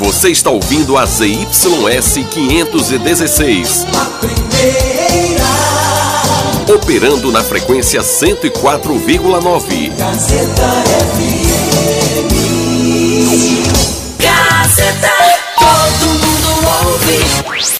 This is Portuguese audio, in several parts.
Você está ouvindo a ZYS 516. A primeira. Operando na frequência 104,9. Gazeta FM. Gazeta. Todo mundo ouve.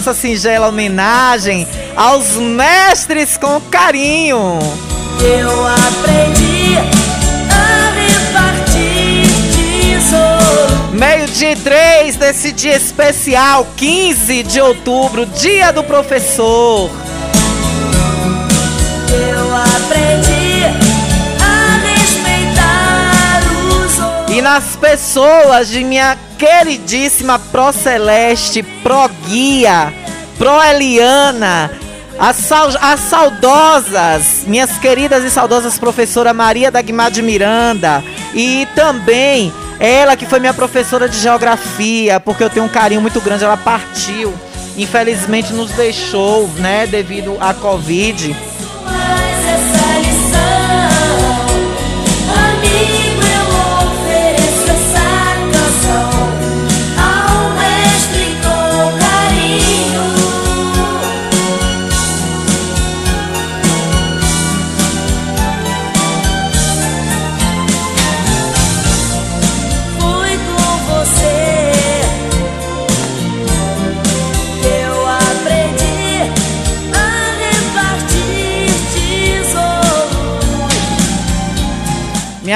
Nossa singela homenagem aos mestres com carinho. Eu aprendi a repartir tesouro. Meio dia 3 desse dia especial, 15 de outubro, dia do professor. Nas pessoas de minha queridíssima Pro Celeste, Pro Guia, Pro Eliana, as, as saudosas, minhas queridas e saudosas professora Maria Dagmar de Miranda e também ela que foi minha professora de geografia, porque eu tenho um carinho muito grande, ela partiu, infelizmente nos deixou, né, devido à Covid.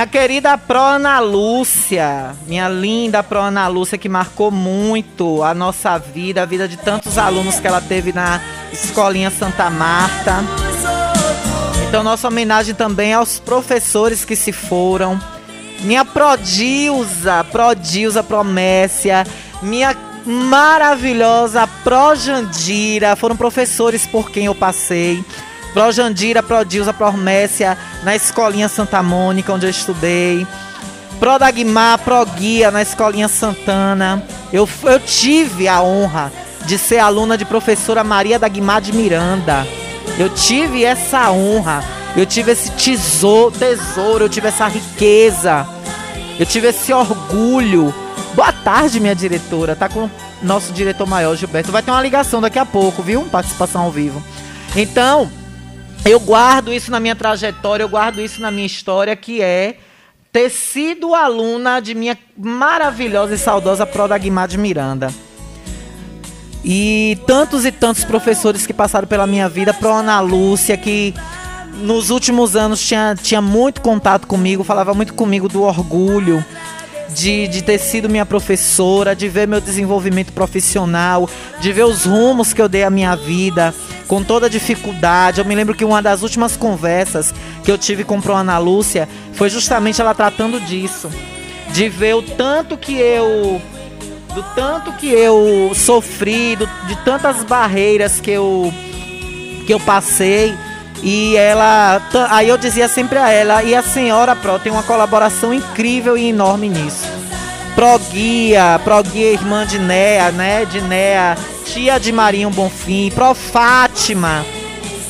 Minha querida Pro Ana Lúcia, minha linda Pro Ana Lúcia, que marcou muito a nossa vida, a vida de tantos alunos que ela teve na Escolinha Santa Marta. Então, nossa homenagem também aos professores que se foram. Minha Prodilza, Prodilza Promécia, minha maravilhosa Projandira, foram professores por quem eu passei. Pro Jandira, Pro Dilza, Pro Messia, na Escolinha Santa Mônica, onde eu estudei. Pro Dagmar, Pro Guia, na Escolinha Santana. Eu, eu tive a honra de ser aluna de professora Maria Dagmar de Miranda. Eu tive essa honra, eu tive esse tesouro, tesouro, eu tive essa riqueza, eu tive esse orgulho. Boa tarde, minha diretora. Tá com o nosso diretor maior, Gilberto. Vai ter uma ligação daqui a pouco, viu? Participação ao vivo. Então, eu guardo isso na minha trajetória, eu guardo isso na minha história, que é ter sido aluna de minha maravilhosa e saudosa Prodagmar de Miranda. E tantos e tantos professores que passaram pela minha vida, pro Ana Lúcia, que nos últimos anos tinha, tinha muito contato comigo, falava muito comigo do orgulho de, de ter sido minha professora, de ver meu desenvolvimento profissional, de ver os rumos que eu dei à minha vida, com toda dificuldade. Eu me lembro que uma das últimas conversas que eu tive com a Ana Lúcia foi justamente ela tratando disso. De ver o tanto que eu do tanto que eu sofri, do, de tantas barreiras que eu que eu passei. E ela, aí eu dizia sempre a ela, e a senhora Pro tem uma colaboração incrível e enorme nisso. Proguia, Proguia, irmã de Néa, né? De Néa, tia de Marinho Bonfim, Pro Fátima,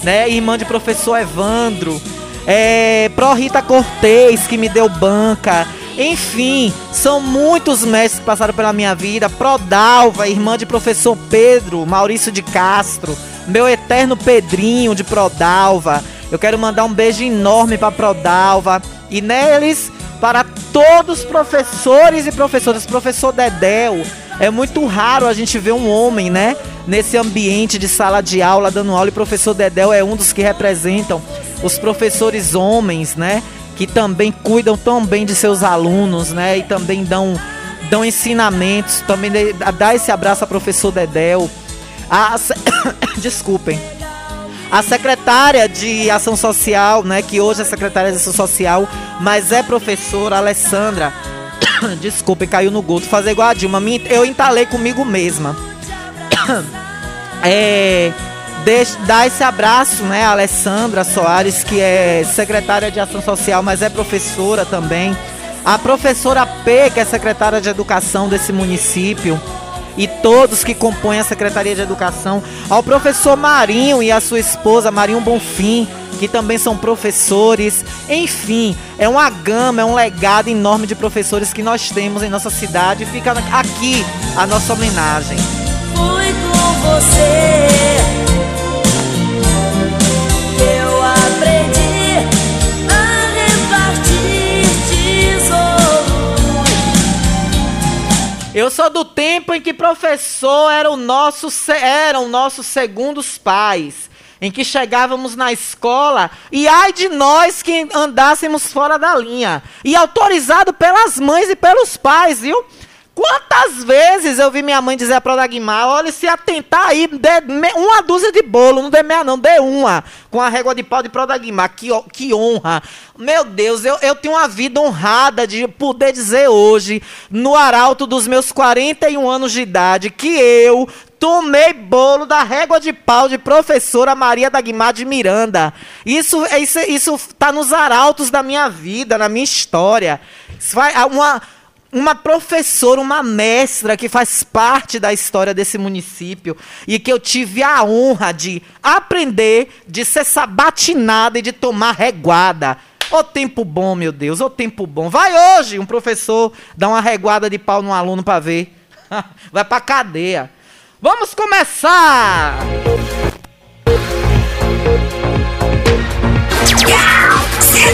né? Irmã de professor Evandro, é, Pro Rita Cortez, que me deu banca. Enfim, são muitos mestres que passaram pela minha vida. Prodalva, irmã de professor Pedro, Maurício de Castro, meu eterno Pedrinho de Prodalva. Eu quero mandar um beijo enorme para Prodalva e neles para todos os professores e professoras. Professor Dedéu, é muito raro a gente ver um homem, né? Nesse ambiente de sala de aula, dando aula, e professor Dedéu é um dos que representam os professores homens, né? que também cuidam tão bem de seus alunos, né? E também dão, dão ensinamentos, também dá esse abraço a professor Dedel. A, desculpem. A secretária de Ação Social, né, que hoje é secretária de Ação Social, mas é professora, Alessandra. Desculpem, caiu no gosto. Fazer igual a Dilma, eu entalei comigo mesma. é dar esse abraço, né, Alessandra Soares, que é secretária de Ação Social, mas é professora também. A professora P, que é secretária de Educação desse município. E todos que compõem a Secretaria de Educação. Ao professor Marinho e a sua esposa, Marinho Bonfim, que também são professores. Enfim, é uma gama, é um legado enorme de professores que nós temos em nossa cidade. Fica aqui a nossa homenagem. Fui com você Eu sou do tempo em que professor era o nosso, eram nossos segundos pais. Em que chegávamos na escola e ai de nós que andássemos fora da linha. E autorizado pelas mães e pelos pais, viu? Quantas vezes eu vi minha mãe dizer para Dagmar, olha, se atentar aí, dê uma dúzia de bolo, não dê meia não, dê uma, com a régua de pau de Prodagmar, que, que honra. Meu Deus, eu, eu tenho uma vida honrada de poder dizer hoje, no arauto dos meus 41 anos de idade, que eu tomei bolo da régua de pau de professora Maria Dagmar de Miranda. Isso, isso, isso tá nos arautos da minha vida, na minha história. Isso vai, uma uma professora, uma mestra que faz parte da história desse município e que eu tive a honra de aprender, de ser sabatinada e de tomar reguada. Ô tempo bom, meu Deus, ô tempo bom. Vai hoje um professor dar uma reguada de pau no aluno para ver. Vai pra cadeia. Vamos começar!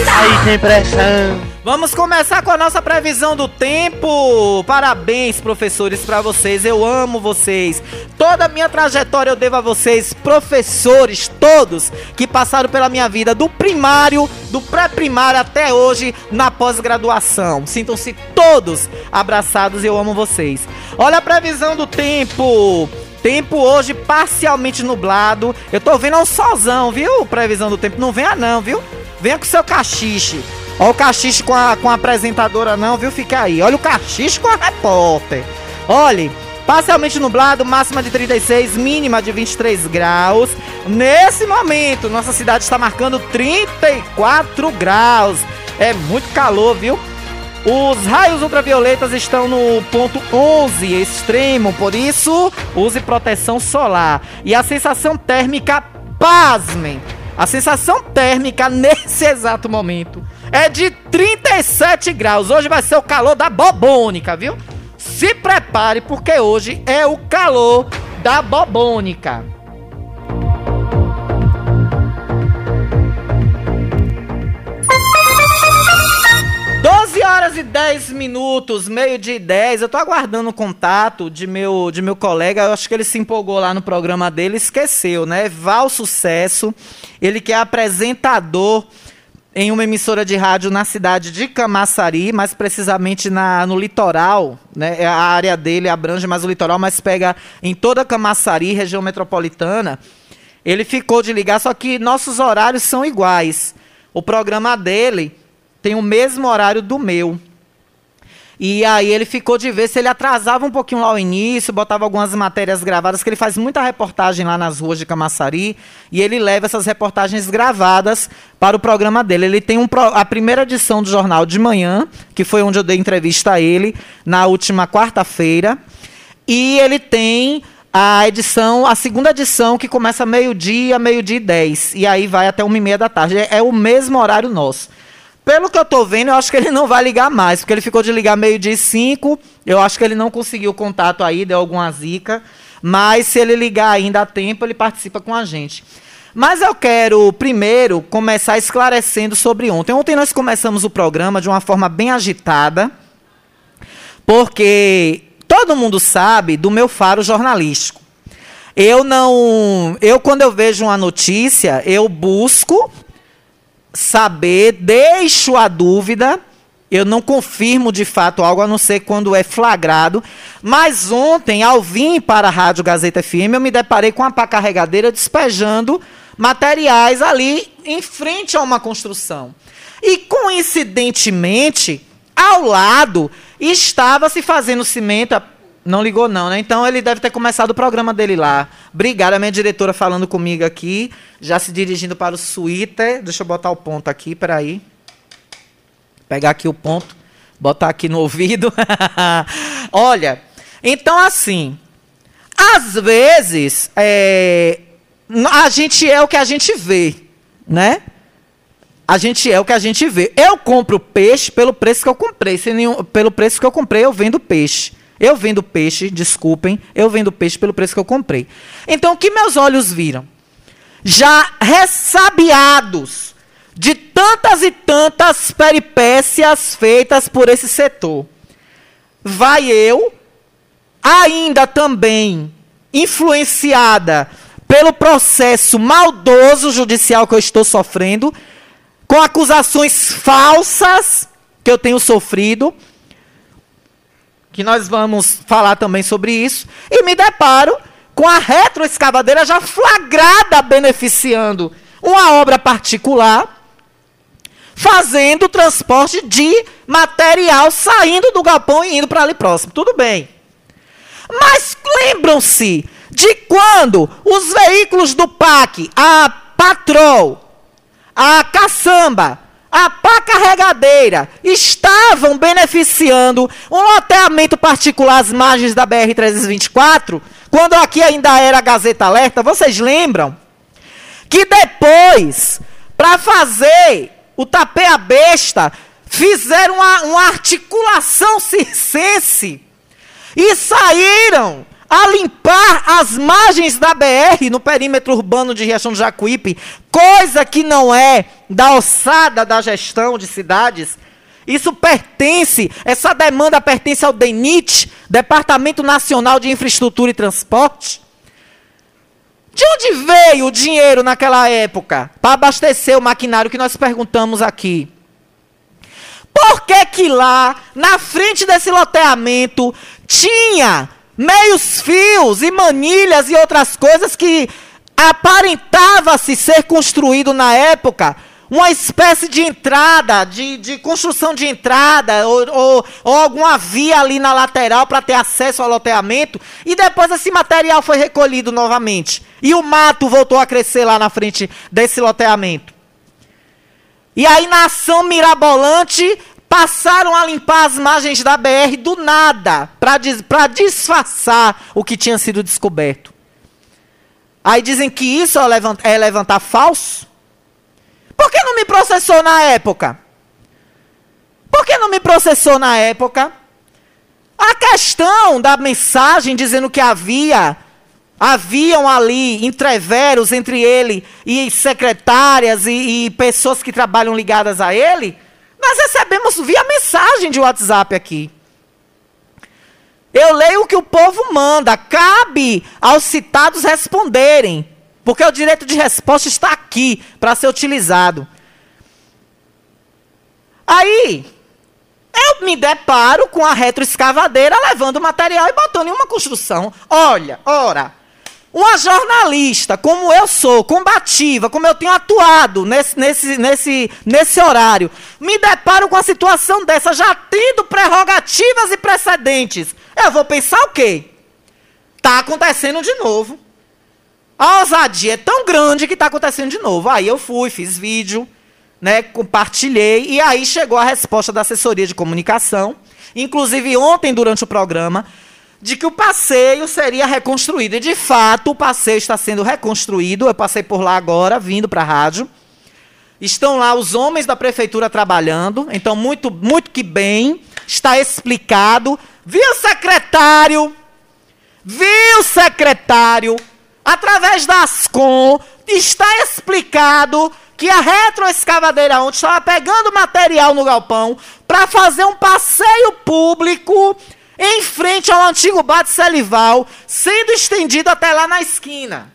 Aí tem pressão. Vamos começar com a nossa previsão do tempo. Parabéns, professores, para vocês. Eu amo vocês. Toda a minha trajetória eu devo a vocês, professores, todos que passaram pela minha vida, do primário, do pré-primário até hoje, na pós-graduação. Sintam-se todos abraçados. Eu amo vocês. Olha a previsão do tempo. Tempo hoje parcialmente nublado. Eu tô vendo um solzão, viu? Previsão do tempo. Não venha não, viu? Venha com seu cachiche. Olha o cachiche com a, com a apresentadora não, viu? Fica aí. Olha o cachiche com a repórter. Olhe, parcialmente nublado, máxima de 36, mínima de 23 graus. Nesse momento, nossa cidade está marcando 34 graus. É muito calor, viu? Os raios ultravioletas estão no ponto 11 extremo, por isso use proteção solar. E a sensação térmica, pasmem, a sensação térmica nesse exato momento é de 37 graus. Hoje vai ser o calor da bobônica, viu? Se prepare, porque hoje é o calor da bobônica. horas e 10 minutos, meio de 10. Eu tô aguardando o contato de meu, de meu colega. Eu acho que ele se empolgou lá no programa dele esqueceu, né? Val Sucesso. Ele que é apresentador em uma emissora de rádio na cidade de Camaçari, mais precisamente na, no litoral. Né? A área dele abrange mais o litoral, mas pega em toda Camaçari, região metropolitana. Ele ficou de ligar, só que nossos horários são iguais. O programa dele tem o mesmo horário do meu. E aí ele ficou de ver se ele atrasava um pouquinho lá o início, botava algumas matérias gravadas, que ele faz muita reportagem lá nas ruas de Camaçari, e ele leva essas reportagens gravadas para o programa dele. Ele tem um a primeira edição do jornal de manhã, que foi onde eu dei entrevista a ele, na última quarta-feira, e ele tem a edição, a segunda edição, que começa meio-dia, meio-dia e dez, e aí vai até uma e meia da tarde. É, é o mesmo horário nosso. Pelo que eu tô vendo, eu acho que ele não vai ligar mais, porque ele ficou de ligar meio-dia e cinco. Eu acho que ele não conseguiu contato aí, deu alguma zica. Mas se ele ligar ainda a tempo, ele participa com a gente. Mas eu quero primeiro começar esclarecendo sobre ontem. Ontem nós começamos o programa de uma forma bem agitada, porque todo mundo sabe do meu faro jornalístico. Eu não, eu quando eu vejo uma notícia, eu busco saber, deixo a dúvida. Eu não confirmo de fato algo, a não ser quando é flagrado. Mas ontem, ao vir para a Rádio Gazeta FM, eu me deparei com uma pá carregadeira despejando materiais ali em frente a uma construção. E coincidentemente, ao lado, estava se fazendo cimento. Não ligou, não, né? Então ele deve ter começado o programa dele lá. Obrigada, minha diretora falando comigo aqui, já se dirigindo para o suíte. Deixa eu botar o ponto aqui, peraí. Pegar aqui o ponto, botar aqui no ouvido. Olha, então assim, às vezes é, a gente é o que a gente vê, né? A gente é o que a gente vê. Eu compro peixe pelo preço que eu comprei. Nenhum, pelo preço que eu comprei, eu vendo peixe. Eu vendo peixe, desculpem, eu vendo peixe pelo preço que eu comprei. Então, o que meus olhos viram? Já ressabiados de tantas e tantas peripécias feitas por esse setor. Vai eu, ainda também influenciada pelo processo maldoso judicial que eu estou sofrendo, com acusações falsas que eu tenho sofrido que nós vamos falar também sobre isso, e me deparo com a retroescavadeira já flagrada beneficiando uma obra particular, fazendo transporte de material saindo do galpão e indo para ali próximo. Tudo bem. Mas lembram-se de quando os veículos do PAC, a Patrol, a Caçamba, a pá carregadeira estavam beneficiando um loteamento particular às margens da BR-324, quando aqui ainda era a Gazeta Alerta, vocês lembram? Que depois, para fazer o tapé besta, fizeram uma, uma articulação circense e saíram a limpar as margens da BR no perímetro urbano de Riachão do Jacuípe, coisa que não é da alçada da gestão de cidades. Isso pertence, essa demanda pertence ao DENIT, Departamento Nacional de Infraestrutura e Transporte. De onde veio o dinheiro naquela época para abastecer o maquinário que nós perguntamos aqui? Por que que lá, na frente desse loteamento, tinha meios fios e manilhas e outras coisas que aparentava-se ser construído na época uma espécie de entrada, de, de construção de entrada, ou, ou, ou alguma via ali na lateral para ter acesso ao loteamento, e depois esse material foi recolhido novamente. E o mato voltou a crescer lá na frente desse loteamento. E aí, na ação mirabolante, passaram a limpar as margens da BR do nada, para disfarçar o que tinha sido descoberto. Aí dizem que isso é levantar, é levantar falso. Por que não me processou na época? Por que não me processou na época? A questão da mensagem dizendo que havia haviam ali entreveros entre ele e secretárias e, e pessoas que trabalham ligadas a ele, Nós recebemos via mensagem de WhatsApp aqui. Eu leio o que o povo manda. Cabe aos citados responderem. Porque o direito de resposta está aqui para ser utilizado. Aí, eu me deparo com a retroescavadeira levando material e botando em uma construção. Olha, ora, uma jornalista, como eu sou, combativa, como eu tenho atuado nesse, nesse, nesse, nesse horário, me deparo com a situação dessa, já tendo prerrogativas e precedentes. Eu vou pensar o quê? Está acontecendo de novo. A ousadia é tão grande que está acontecendo de novo. Aí eu fui, fiz vídeo, né, compartilhei, e aí chegou a resposta da assessoria de comunicação. Inclusive, ontem, durante o programa, de que o passeio seria reconstruído. E, de fato, o passeio está sendo reconstruído. Eu passei por lá agora, vindo para a rádio. Estão lá os homens da prefeitura trabalhando. Então, muito, muito que bem. Está explicado. Viu, secretário? Viu, secretário? Através da Ascom, está explicado que a retroescavadeira ontem estava pegando material no galpão para fazer um passeio público em frente ao antigo bar de Selival, sendo estendido até lá na esquina.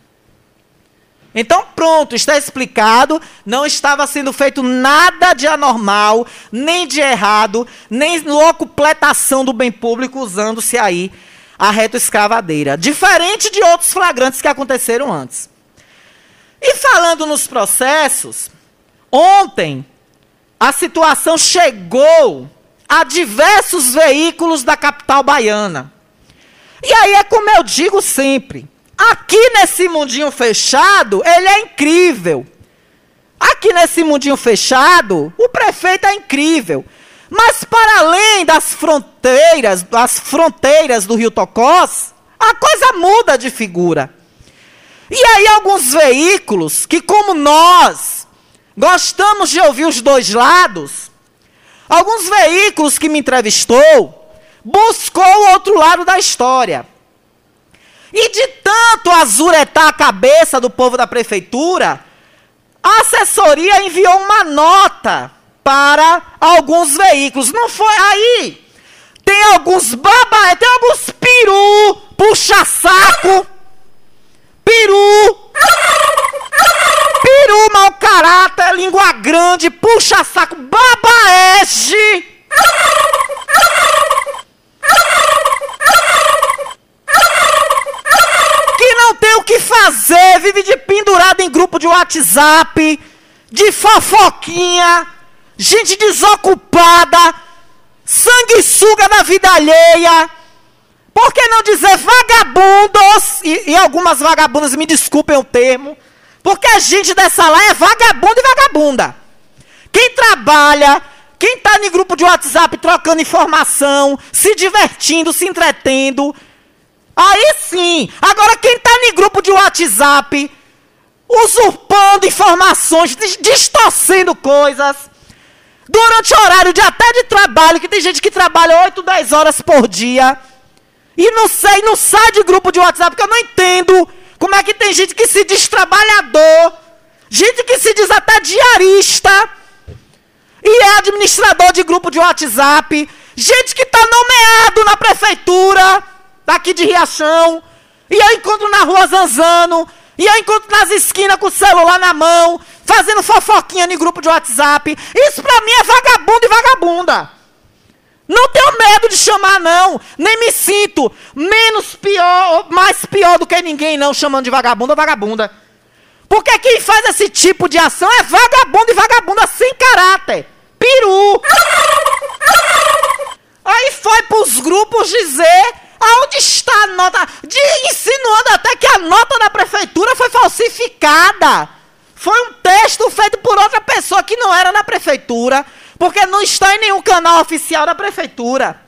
Então, pronto, está explicado. Não estava sendo feito nada de anormal, nem de errado, nem locupletação do bem público, usando-se aí a retroescavadeira. Diferente de outros flagrantes que aconteceram antes. E falando nos processos, ontem a situação chegou a diversos veículos da capital baiana. E aí é como eu digo sempre: aqui nesse mundinho fechado, ele é incrível. Aqui nesse mundinho fechado, o prefeito é incrível. Mas para além das fronteiras, das fronteiras do Rio Tocós, a coisa muda de figura. E aí alguns veículos que como nós gostamos de ouvir os dois lados, Alguns veículos que me entrevistou buscou o outro lado da história. E de tanto azuretar a cabeça do povo da prefeitura, a assessoria enviou uma nota para alguns veículos. Não foi aí. Tem alguns baba, tem alguns peru, puxa-saco, peru Peru, mau caráter, língua grande, puxa saco, babaege. Que não tem o que fazer, vive de pendurado em grupo de WhatsApp, de fofoquinha, gente desocupada, sanguessuga da vida alheia. Por que não dizer vagabundos? E, e algumas vagabundas, me desculpem o termo porque a gente dessa lá é vagabundo e vagabunda. Quem trabalha, quem está em grupo de WhatsApp trocando informação, se divertindo, se entretendo. Aí sim. Agora, quem está em grupo de WhatsApp, usurpando informações, distorcendo coisas. Durante o horário de até de trabalho, que tem gente que trabalha 8, 10 horas por dia. E não sei, não sai de grupo de WhatsApp, porque eu não entendo como é que tem gente que se diz trabalhador, gente que se diz até diarista, e é administrador de grupo de WhatsApp, gente que está nomeado na prefeitura, daqui de Riachão, e eu encontro na rua Zanzano, e eu encontro nas esquinas com o celular na mão, fazendo fofoquinha em grupo de WhatsApp. Isso pra mim é vagabundo e vagabunda. Não tenho medo de chamar, não. Nem me sinto menos pior, mais pior do que ninguém, não, chamando de vagabundo ou vagabunda. Porque quem faz esse tipo de ação é vagabundo e vagabunda sem caráter. Peru. Aí foi pros grupos dizer aonde está a nota. De, insinuando até que a nota da prefeitura foi falsificada. Foi um texto feito por outra pessoa que não era na prefeitura. Porque não está em nenhum canal oficial da prefeitura.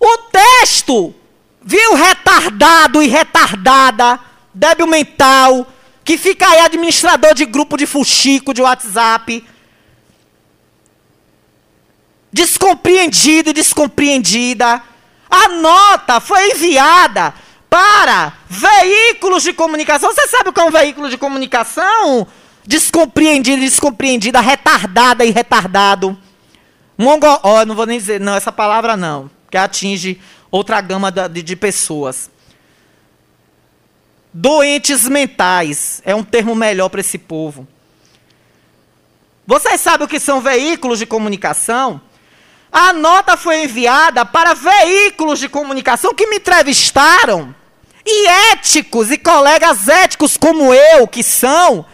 O texto, viu, retardado e retardada, débil mental, que fica aí administrador de grupo de fuxico de WhatsApp, descompreendido e descompreendida. A nota foi enviada para veículos de comunicação. Você sabe o que é um veículo de comunicação? descompreendida, descompreendida, retardada e retardado. Mongo... Oh, não vou nem dizer, não, essa palavra não, que atinge outra gama de, de pessoas. Doentes mentais é um termo melhor para esse povo. Vocês sabem o que são veículos de comunicação? A nota foi enviada para veículos de comunicação que me entrevistaram. E éticos e colegas éticos como eu, que são,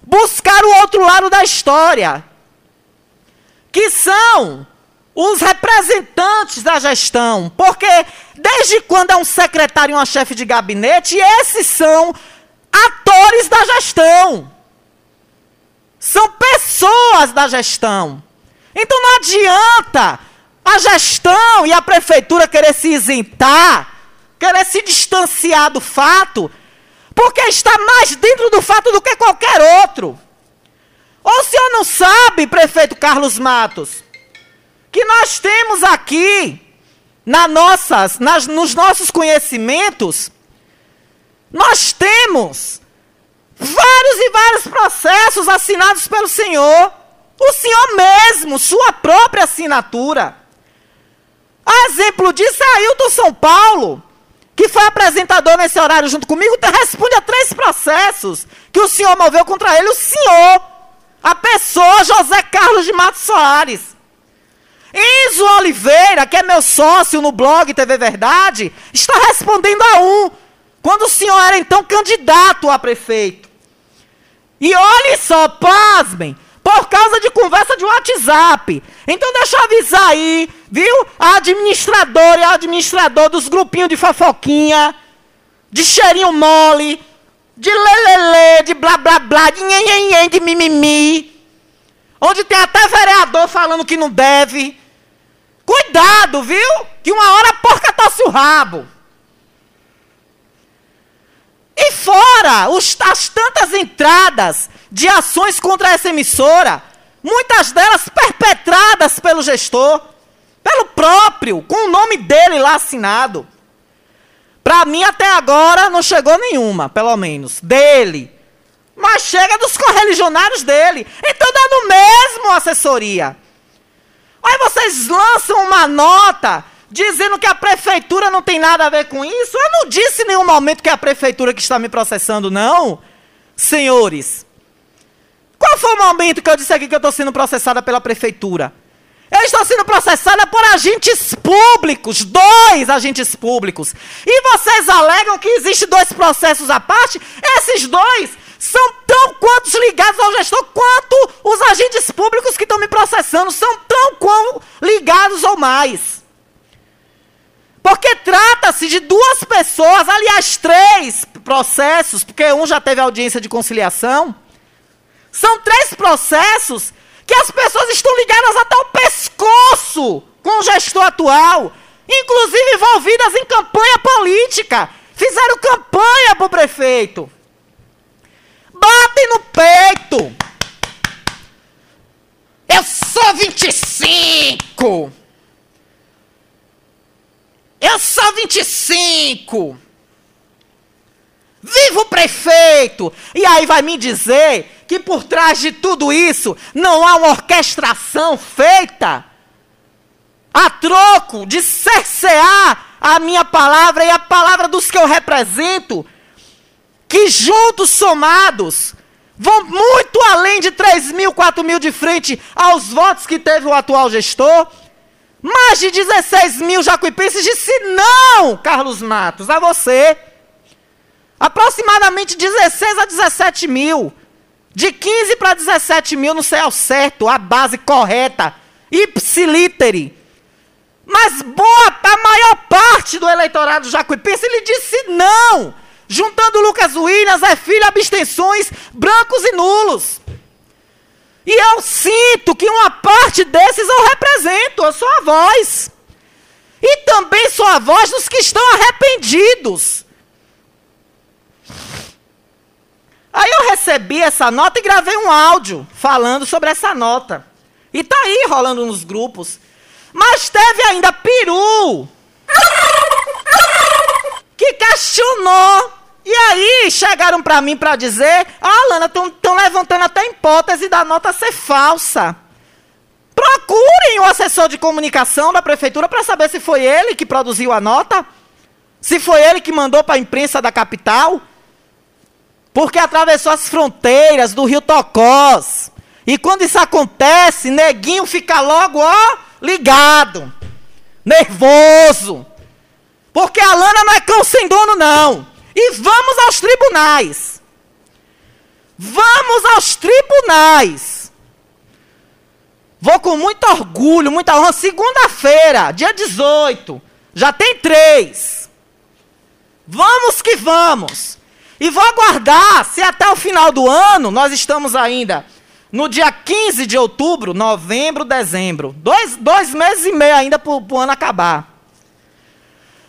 buscar o outro lado da história. Que são os representantes da gestão. Porque desde quando é um secretário e uma chefe de gabinete, esses são atores da gestão. São pessoas da gestão. Então não adianta a gestão e a prefeitura querer se isentar, querer se distanciar do fato, porque está mais dentro do fato do que qualquer outro. Ou o senhor não sabe, prefeito Carlos Matos, que nós temos aqui, na nossas, nas, nos nossos conhecimentos, nós temos vários e vários processos assinados pelo senhor. O senhor mesmo, sua própria assinatura. A exemplo disso é Ailton São Paulo, que foi apresentador nesse horário junto comigo, responde a três processos que o senhor moveu contra ele, o senhor, a pessoa José Carlos de Matos Soares. Enzo Oliveira, que é meu sócio no blog TV Verdade, está respondendo a um, quando o senhor era então candidato a prefeito. E olhe só, pasmem, por causa de conversa de WhatsApp. Então deixa eu avisar aí, viu? A administradora e a administrador dos grupinhos de fofoquinha, de cheirinho mole, de lelele, de blá blá blá, de nhenhenhen, de mimimi. Onde tem até vereador falando que não deve. Cuidado, viu? Que uma hora a porca tosse o rabo. E fora os, as tantas entradas de ações contra essa emissora, muitas delas perpetradas pelo gestor, pelo próprio, com o nome dele lá assinado. Para mim, até agora, não chegou nenhuma, pelo menos, dele. Mas chega dos correligionários dele. Então dá no mesmo assessoria. Aí vocês lançam uma nota dizendo que a prefeitura não tem nada a ver com isso. Eu não disse em nenhum momento que é a prefeitura que está me processando, não. Senhores, qual foi o momento que eu disse aqui que eu estou sendo processada pela prefeitura? Eu estou sendo processada por agentes públicos, dois agentes públicos. E vocês alegam que existem dois processos à parte? Esses dois são tão quantos ligados ao gestor quanto os agentes públicos que estão me processando são tão quão ligados ou mais. Porque trata-se de duas pessoas, aliás, três processos, porque um já teve audiência de conciliação. São três processos que as pessoas estão ligadas até o pescoço com o gestor atual, inclusive envolvidas em campanha política. Fizeram campanha para o prefeito. Batem no peito. Eu sou 25. Eu sou 25. Viva o prefeito! E aí vai me dizer que por trás de tudo isso não há uma orquestração feita a troco de cercear a minha palavra e a palavra dos que eu represento, que juntos somados vão muito além de 3 mil, 4 mil de frente aos votos que teve o atual gestor. Mais de 16 mil jacuipenses disse não, Carlos Matos, a você. Aproximadamente 16 a 17 mil. De 15 para 17 mil, não sei ao certo, a base correta. Ipsilítere. Mas boa, a maior parte do eleitorado jacuipense, ele disse não. Juntando Lucas Williams, é filho, abstenções, brancos e nulos. E eu sinto que uma parte desses eu represento, eu sou a voz. E também sou a voz dos que estão arrependidos. Aí eu recebi essa nota e gravei um áudio falando sobre essa nota. E tá aí rolando nos grupos. Mas teve ainda Peru que questionou e aí chegaram para mim para dizer, ah, Lana, estão levantando até a hipótese da nota ser falsa. Procurem o assessor de comunicação da prefeitura para saber se foi ele que produziu a nota, se foi ele que mandou para a imprensa da capital, porque atravessou as fronteiras do Rio Tocós. E quando isso acontece, neguinho fica logo, ó, ligado, nervoso. Porque a lana não é cão sem dono, não. E vamos aos tribunais. Vamos aos tribunais. Vou com muito orgulho, muita honra. Segunda-feira, dia 18. Já tem três. Vamos que vamos. E vou aguardar se até o final do ano, nós estamos ainda no dia 15 de outubro, novembro, dezembro. Dois, dois meses e meio ainda para o ano acabar.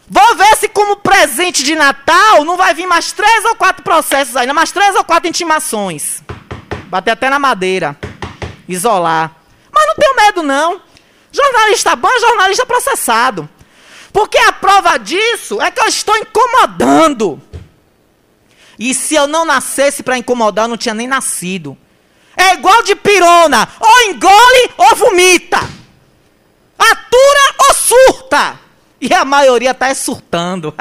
Vou ver se, como presente de Natal, não vai vir mais três ou quatro processos ainda, mais três ou quatro intimações. Bater até na madeira. Isolar. Mas não tenho medo, não. Jornalista bom é jornalista processado. Porque a prova disso é que eu estou incomodando. E se eu não nascesse para incomodar, eu não tinha nem nascido. É igual de pirona. Ou engole ou vomita. Atura ou surta. E a maioria tá surtando.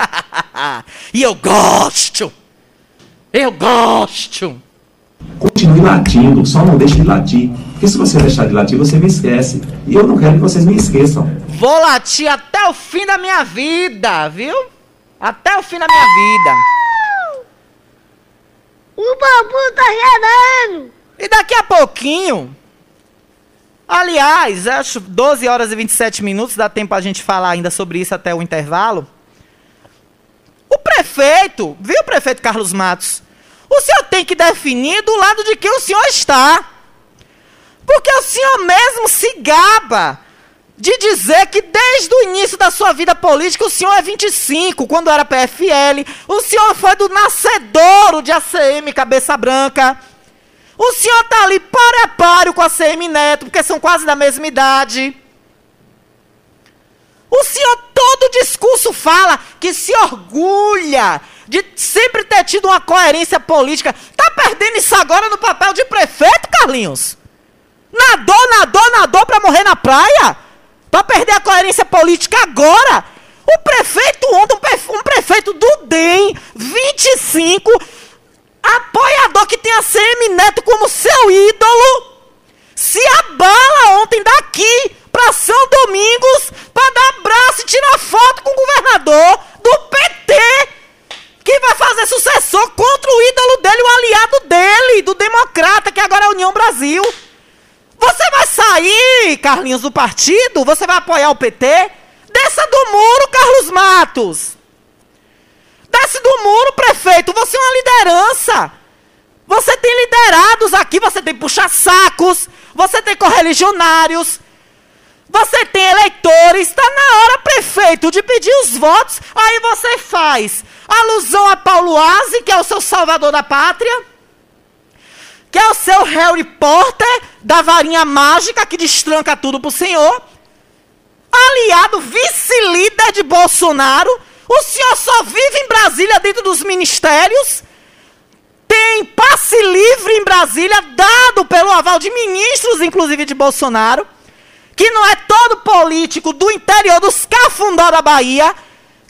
e eu gosto. Eu gosto. Continue latindo, só não deixe de latir. Porque se você deixar de latir, você me esquece. E eu não quero que vocês me esqueçam. Vou latir até o fim da minha vida, viu? Até o fim da minha vida. O bambu tá gerando. E daqui a pouquinho, Aliás, acho 12 horas e 27 minutos, dá tempo a gente falar ainda sobre isso até o intervalo. O prefeito, viu, prefeito Carlos Matos? O senhor tem que definir do lado de quem o senhor está. Porque o senhor mesmo se gaba de dizer que desde o início da sua vida política o senhor é 25, quando era PFL, o senhor foi do nascedouro de ACM Cabeça Branca. O senhor está ali para páreo com a CM Neto, porque são quase da mesma idade. O senhor, todo discurso fala que se orgulha de sempre ter tido uma coerência política. Está perdendo isso agora no papel de prefeito, Carlinhos? Nadou, nadou, nadou para morrer na praia? Para perder a coerência política agora? O prefeito ontem, um prefeito do DEM, 25, apoiador que tem a CM Neto como seu ídolo, se abala ontem daqui para São Domingos para dar abraço e tirar foto com o governador do PT, que vai fazer sucessor contra o ídolo dele, o aliado dele, do Democrata, que agora é a União Brasil. Você vai sair, Carlinhos, do partido? Você vai apoiar o PT? Desça do muro, Carlos Matos! Desce do muro, prefeito. Você é uma liderança. Você tem liderados aqui, você tem puxa-sacos, você tem correligionários, você tem eleitores. Está na hora, prefeito, de pedir os votos. Aí você faz alusão a Paulo Aze, que é o seu salvador da pátria, que é o seu Harry Potter da varinha mágica que destranca tudo pro senhor. Aliado vice-líder de Bolsonaro o senhor só vive em Brasília dentro dos ministérios? Tem passe livre em Brasília, dado pelo aval de ministros, inclusive de Bolsonaro, que não é todo político do interior dos cafundó da Bahia,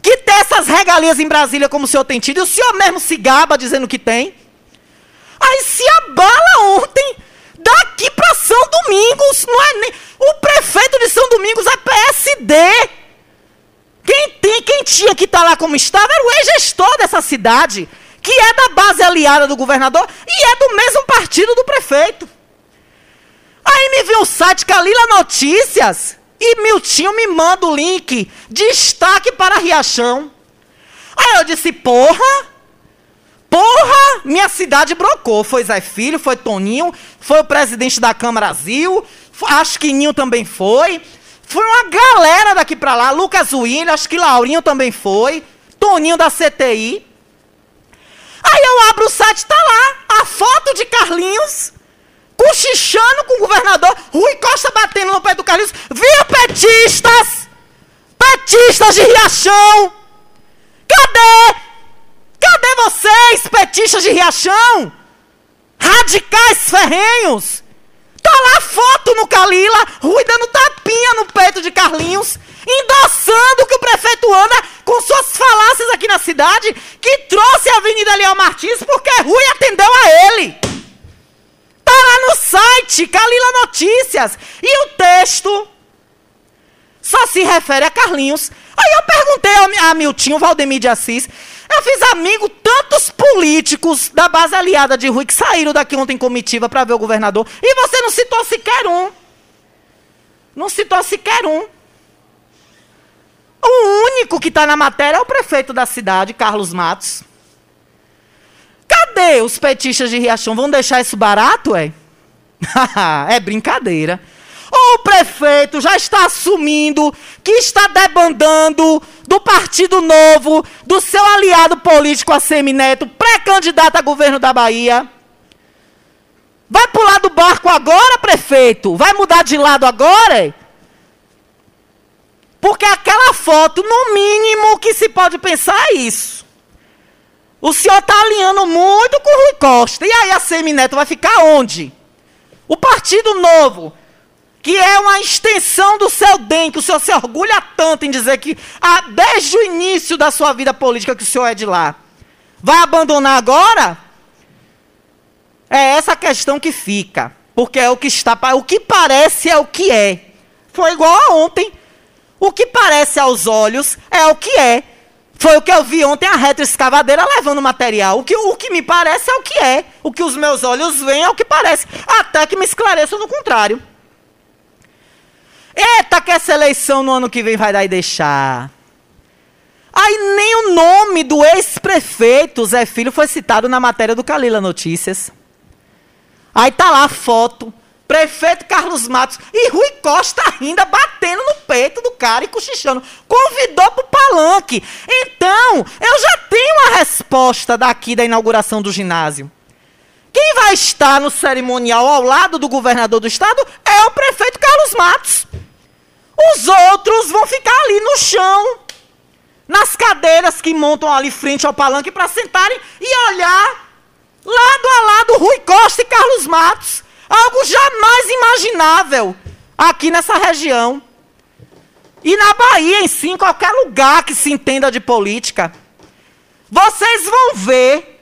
que tem essas regalias em Brasília como o senhor tem tido, e o senhor mesmo se gaba dizendo que tem. Aí se abala ontem, daqui para São Domingos, não é nem... O prefeito de São Domingos é PSD. Quem, tem, quem tinha que estar tá lá como estava era o ex-gestor dessa cidade, que é da base aliada do governador e é do mesmo partido do prefeito. Aí me viu o site Calila Notícias e Miltinho me manda o link, destaque para Riachão. Aí eu disse, porra, porra, minha cidade brocou. Foi Zé Filho, foi Toninho, foi o presidente da Câmara Brasil, acho que Ninho também foi. Foi uma galera daqui pra lá. Lucas William, acho que Laurinho também foi. Toninho da CTI. Aí eu abro o site, tá lá. A foto de Carlinhos cochichando com o governador. Rui Costa batendo no pé do Carlinhos. Viu, petistas? Petistas de Riachão! Cadê? Cadê vocês, petistas de Riachão? Radicais ferrenhos! Tô lá foto no Calila, Rui dando tapinha no peito de Carlinhos, endossando que o prefeito anda com suas falácias aqui na cidade, que trouxe a Avenida Leal Martins porque Rui atendeu a ele. Tá lá no site, Calila Notícias. E o texto só se refere a Carlinhos. Aí eu perguntei a Miltinho Valdemir de Assis. Eu fiz amigo tantos políticos da base aliada de Rui que saíram daqui ontem em comitiva para ver o governador. E você não citou sequer um. Não citou sequer um. O único que está na matéria é o prefeito da cidade, Carlos Matos. Cadê os petistas de Riachão? Vão deixar isso barato, é? é brincadeira. O prefeito já está assumindo que está debandando do Partido Novo, do seu aliado político Assemineto, pré-candidato a governo da Bahia. Vai pular do barco agora, prefeito? Vai mudar de lado agora? Porque aquela foto, no mínimo que se pode pensar é isso. O senhor está alinhando muito com o Rui Costa. E aí a Semineto vai ficar onde? O Partido Novo, que é uma extensão do seu DEM, que o senhor se orgulha tanto em dizer que ah, desde o início da sua vida política que o senhor é de lá, vai abandonar agora? É essa questão que fica. Porque é o que está. O que parece é o que é. Foi igual a ontem. O que parece aos olhos é o que é. Foi o que eu vi ontem a retroescavadeira levando material. O que, o que me parece é o que é. O que os meus olhos veem é o que parece. Até que me esclareçam no contrário. Eita, que essa eleição no ano que vem vai dar e deixar. Aí nem o nome do ex-prefeito Zé Filho foi citado na matéria do Calila Notícias. Aí tá lá a foto. Prefeito Carlos Matos e Rui Costa ainda batendo no peito do cara e cochichando. Convidou pro palanque. Então, eu já tenho a resposta daqui da inauguração do ginásio. Quem vai estar no cerimonial ao lado do governador do estado é o prefeito Carlos Matos. Os outros vão ficar ali no chão, nas cadeiras que montam ali frente ao palanque para sentarem e olhar lado a lado Rui Costa e Carlos Matos. Algo jamais imaginável aqui nessa região. E na Bahia em si, em qualquer lugar que se entenda de política. Vocês vão ver,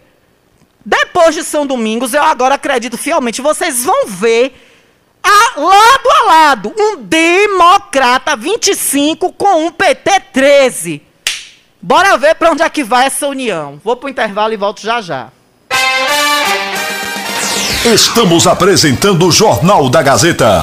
depois de São Domingos, eu agora acredito fielmente, vocês vão ver a, lado a lado, um democrata 25 com um PT 13. Bora ver para onde é que vai essa união. Vou para o intervalo e volto já já. Estamos apresentando o Jornal da Gazeta.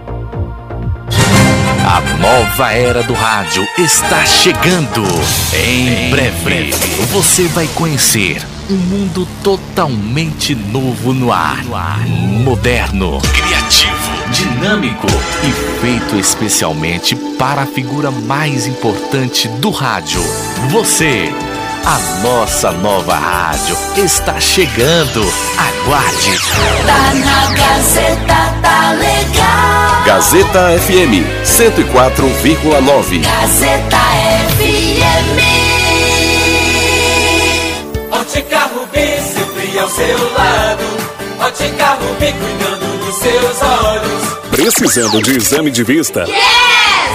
A nova era do rádio está chegando. Em breve, você vai conhecer um mundo totalmente novo no ar. Moderno, criativo, dinâmico e feito especialmente para a figura mais importante do rádio. Você. A nossa nova rádio está chegando. Aguarde. Tá na Gazeta, tá legal. Gazeta FM 104,9. Gazeta FM. Ótica Rubi, sempre ao seu lado. Ótica Rubi, cuidando dos seus olhos. Precisando de exame de vista?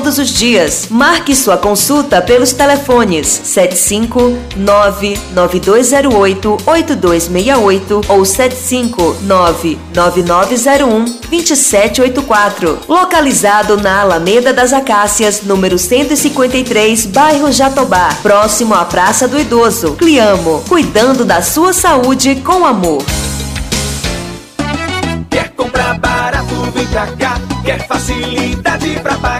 todos os dias. Marque sua consulta pelos telefones 75992088268 ou 75999012784. Localizado na Alameda das Acácias, número 153, bairro Jatobá, próximo à Praça do Idoso. Cliamo, cuidando da sua saúde com amor. Quer comprar barato, vem pra cá. Quer facilidade pra pagar.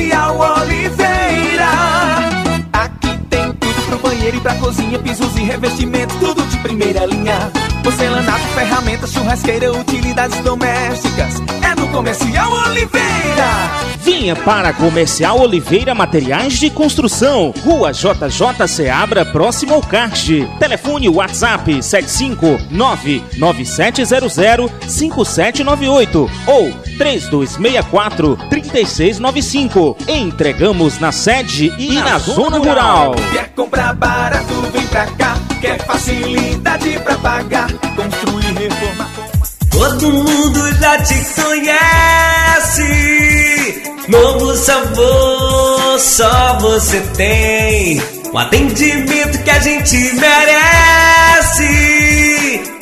Comercial Oliveira. Aqui tem tudo pro banheiro e pra cozinha. Pisos e revestimentos, tudo de primeira linha. Porcelanato, ferramentas, churrasqueira, utilidades domésticas. É Comercial Oliveira. Venha para Comercial Oliveira Materiais de Construção, Rua JJ Seabra, próximo ao kart. Telefone WhatsApp 75997005798 ou 3264-3695. Entregamos na sede e na, zona rural. Quer comprar barato, vem pra cá. Quer facilidade pra pagar. Construir, reformar Todo mundo já te conhece. Novo sabor, só você tem. O atendimento que a gente merece.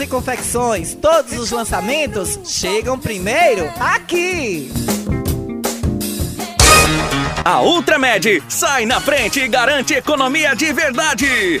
e Confecções. Todos os lançamentos chegam primeiro aqui. A Ultramed sai na frente e garante economia de verdade.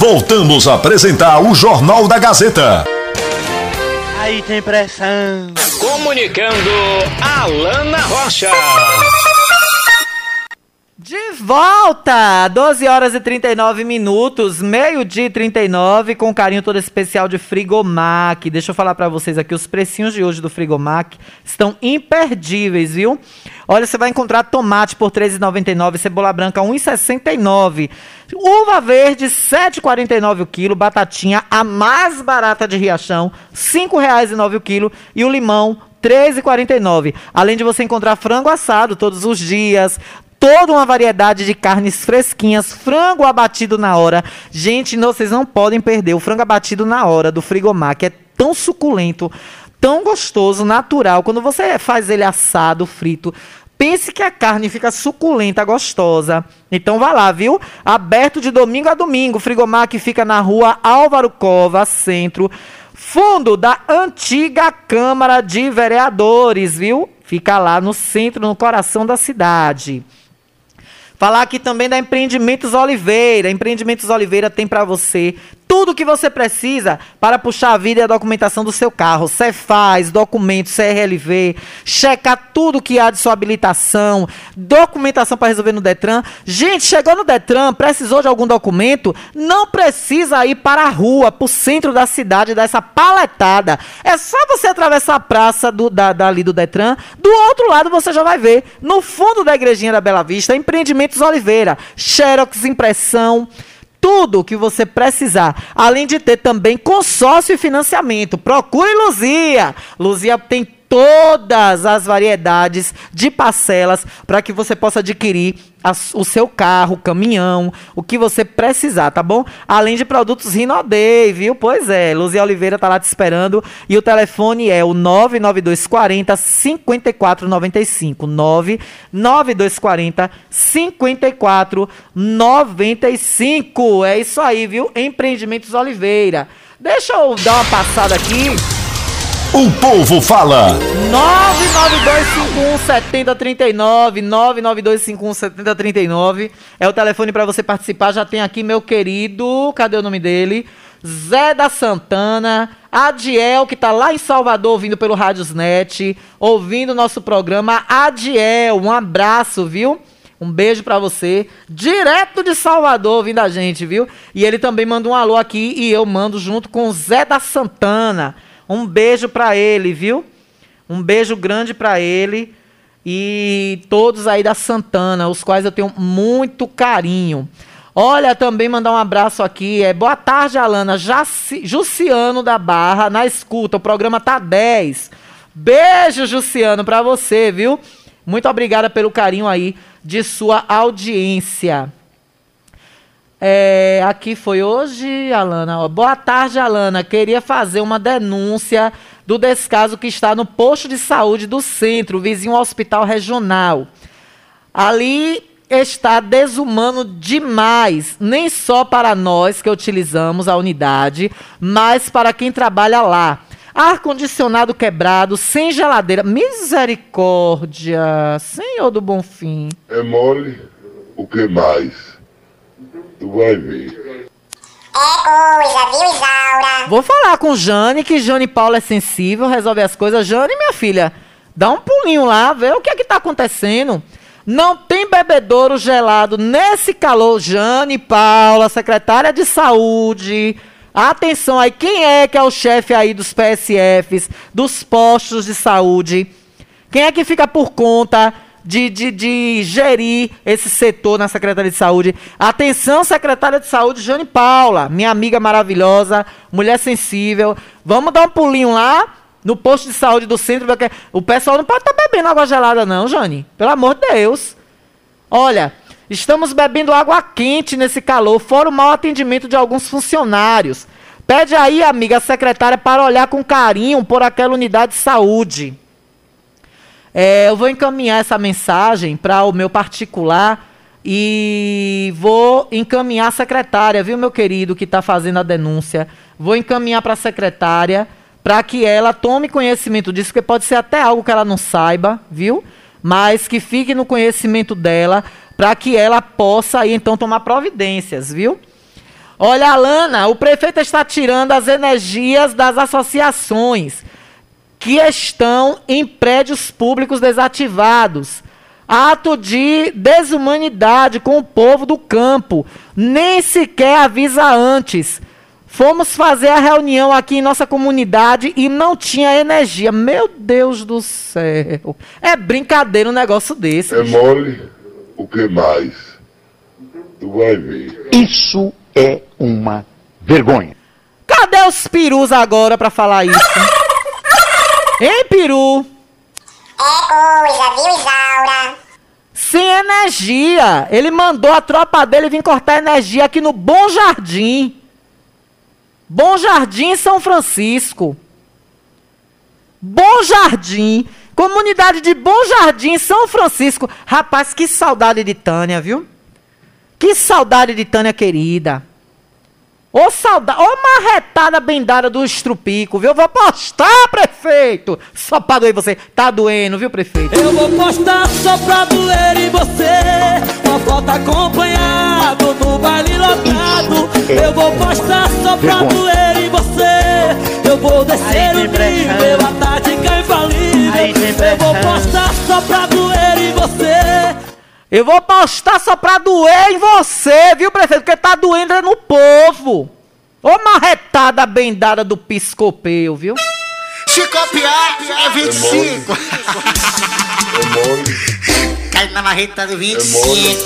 Voltamos a apresentar o Jornal da Gazeta. Aí tem pressão. Comunicando Alana Rocha. De volta! 12 horas e 39 minutos, meio-dia e 39, com carinho todo especial de Frigomac. Deixa eu falar para vocês aqui, os precinhos de hoje do Frigomac estão imperdíveis, viu? Olha, você vai encontrar tomate por R$ 13,99, cebola branca R$ 1,69, uva verde R$ 7,49 o quilo, batatinha a mais barata de Riachão, R$ 5,09 o quilo e o limão R$ 13,49. Além de você encontrar frango assado todos os dias, toda uma variedade de carnes fresquinhas, frango abatido na hora. Gente, não, vocês não podem perder o frango abatido na hora do Frigomar, que é tão suculento, tão gostoso, natural. Quando você faz ele assado, frito, Pense que a carne fica suculenta, gostosa. Então vá lá, viu? Aberto de domingo a domingo. Frigomar que fica na rua Álvaro Cova, centro. Fundo da antiga Câmara de Vereadores, viu? Fica lá no centro, no coração da cidade. Falar aqui também da Empreendimentos Oliveira. Empreendimentos Oliveira tem para você tudo que você precisa para puxar a vida e a documentação do seu carro. Cefaz, documentos, CRLV, checar tudo que há de sua habilitação, documentação para resolver no Detran. Gente, chegou no Detran, precisou de algum documento, não precisa ir para a rua, para o centro da cidade, dar essa paletada. É só você atravessar a praça do, da, dali do Detran. Do outro lado você já vai ver, no fundo da igrejinha da Bela Vista, Empreendimentos Oliveira, Xerox, impressão, tudo que você precisar. Além de ter também consórcio e financiamento. Procure Luzia. Luzia tem todas as variedades de parcelas para que você possa adquirir o seu carro, caminhão, o que você precisar, tá bom? Além de produtos Rinodei, viu? Pois é, Luzia Oliveira tá lá te esperando e o telefone é o 99240 5495 99240 5495. É isso aí, viu? Empreendimentos Oliveira. Deixa eu dar uma passada aqui o povo fala. 992517039, 992517039 é o telefone para você participar. Já tem aqui meu querido, cadê o nome dele? Zé da Santana, Adiel, que está lá em Salvador, ouvindo pelo Rádiosnet, ouvindo nosso programa. Adiel, um abraço, viu? Um beijo para você, direto de Salvador, ouvindo a gente, viu? E ele também manda um alô aqui e eu mando junto com Zé da Santana. Um beijo para ele, viu? Um beijo grande para ele e todos aí da Santana, os quais eu tenho muito carinho. Olha, também mandar um abraço aqui. É boa tarde, Alana. Jaci, Juciano da Barra na escuta. O programa tá 10. Beijo, Juciano, para você, viu? Muito obrigada pelo carinho aí de sua audiência. É, aqui foi hoje, Alana. Boa tarde, Alana. Queria fazer uma denúncia do descaso que está no posto de saúde do centro, vizinho ao hospital regional. Ali está desumano demais, nem só para nós que utilizamos a unidade, mas para quem trabalha lá. Ar-condicionado quebrado, sem geladeira. Misericórdia, Senhor do Bonfim. É mole? O que mais? Tu vai ver. É coisa, viu, Isaura? Vou falar com Jane, que Jane Paula é sensível, resolve as coisas. Jane, minha filha, dá um pulinho lá, vê o que é que tá acontecendo. Não tem bebedouro gelado nesse calor. Jane Paula, secretária de saúde. Atenção aí, quem é que é o chefe aí dos PSFs, dos postos de saúde? Quem é que fica por conta de, de, de gerir esse setor na Secretaria de Saúde. Atenção, Secretária de Saúde, Jane Paula, minha amiga maravilhosa, mulher sensível. Vamos dar um pulinho lá no posto de saúde do centro. O pessoal não pode estar tá bebendo água gelada, não, Jane. Pelo amor de Deus. Olha, estamos bebendo água quente nesse calor, fora o mau atendimento de alguns funcionários. Pede aí, amiga, secretária, para olhar com carinho por aquela unidade de saúde. É, eu vou encaminhar essa mensagem para o meu particular e vou encaminhar a secretária, viu, meu querido, que está fazendo a denúncia. Vou encaminhar para a secretária para que ela tome conhecimento disso, porque pode ser até algo que ela não saiba, viu? Mas que fique no conhecimento dela para que ela possa aí então tomar providências, viu? Olha, Alana, o prefeito está tirando as energias das associações que estão em prédios públicos desativados. Ato de desumanidade com o povo do campo. Nem sequer avisa antes. Fomos fazer a reunião aqui em nossa comunidade e não tinha energia. Meu Deus do céu. É brincadeira um negócio desse. É mole? O que mais? Tu vai ver. Isso é uma vergonha. Cadê os perus agora para falar isso? Hein, peru? É coisa, viu, Isaura? Sem energia. Ele mandou a tropa dele vir cortar energia aqui no Bom Jardim. Bom Jardim, São Francisco. Bom Jardim. Comunidade de Bom Jardim, São Francisco. Rapaz, que saudade de Tânia, viu? Que saudade de Tânia querida. Ô saudade, ô marretada bendada do estrupico, viu? Eu vou postar, prefeito. Só pra doer você. Tá doendo, viu, prefeito? Eu vou postar só pra doer em você. Uma foto acompanhado no baile lotado. Eu vou postar só pra doer em você. Eu vou descer o nível, a tática infalível. Eu vou postar só pra doer em você. Eu vou postar só pra doer em você, viu, prefeito? Porque tá doendo é no povo. Ô marretada bendada do piscopeu, viu? Se copiar, é 25. Cai na marreta do 25.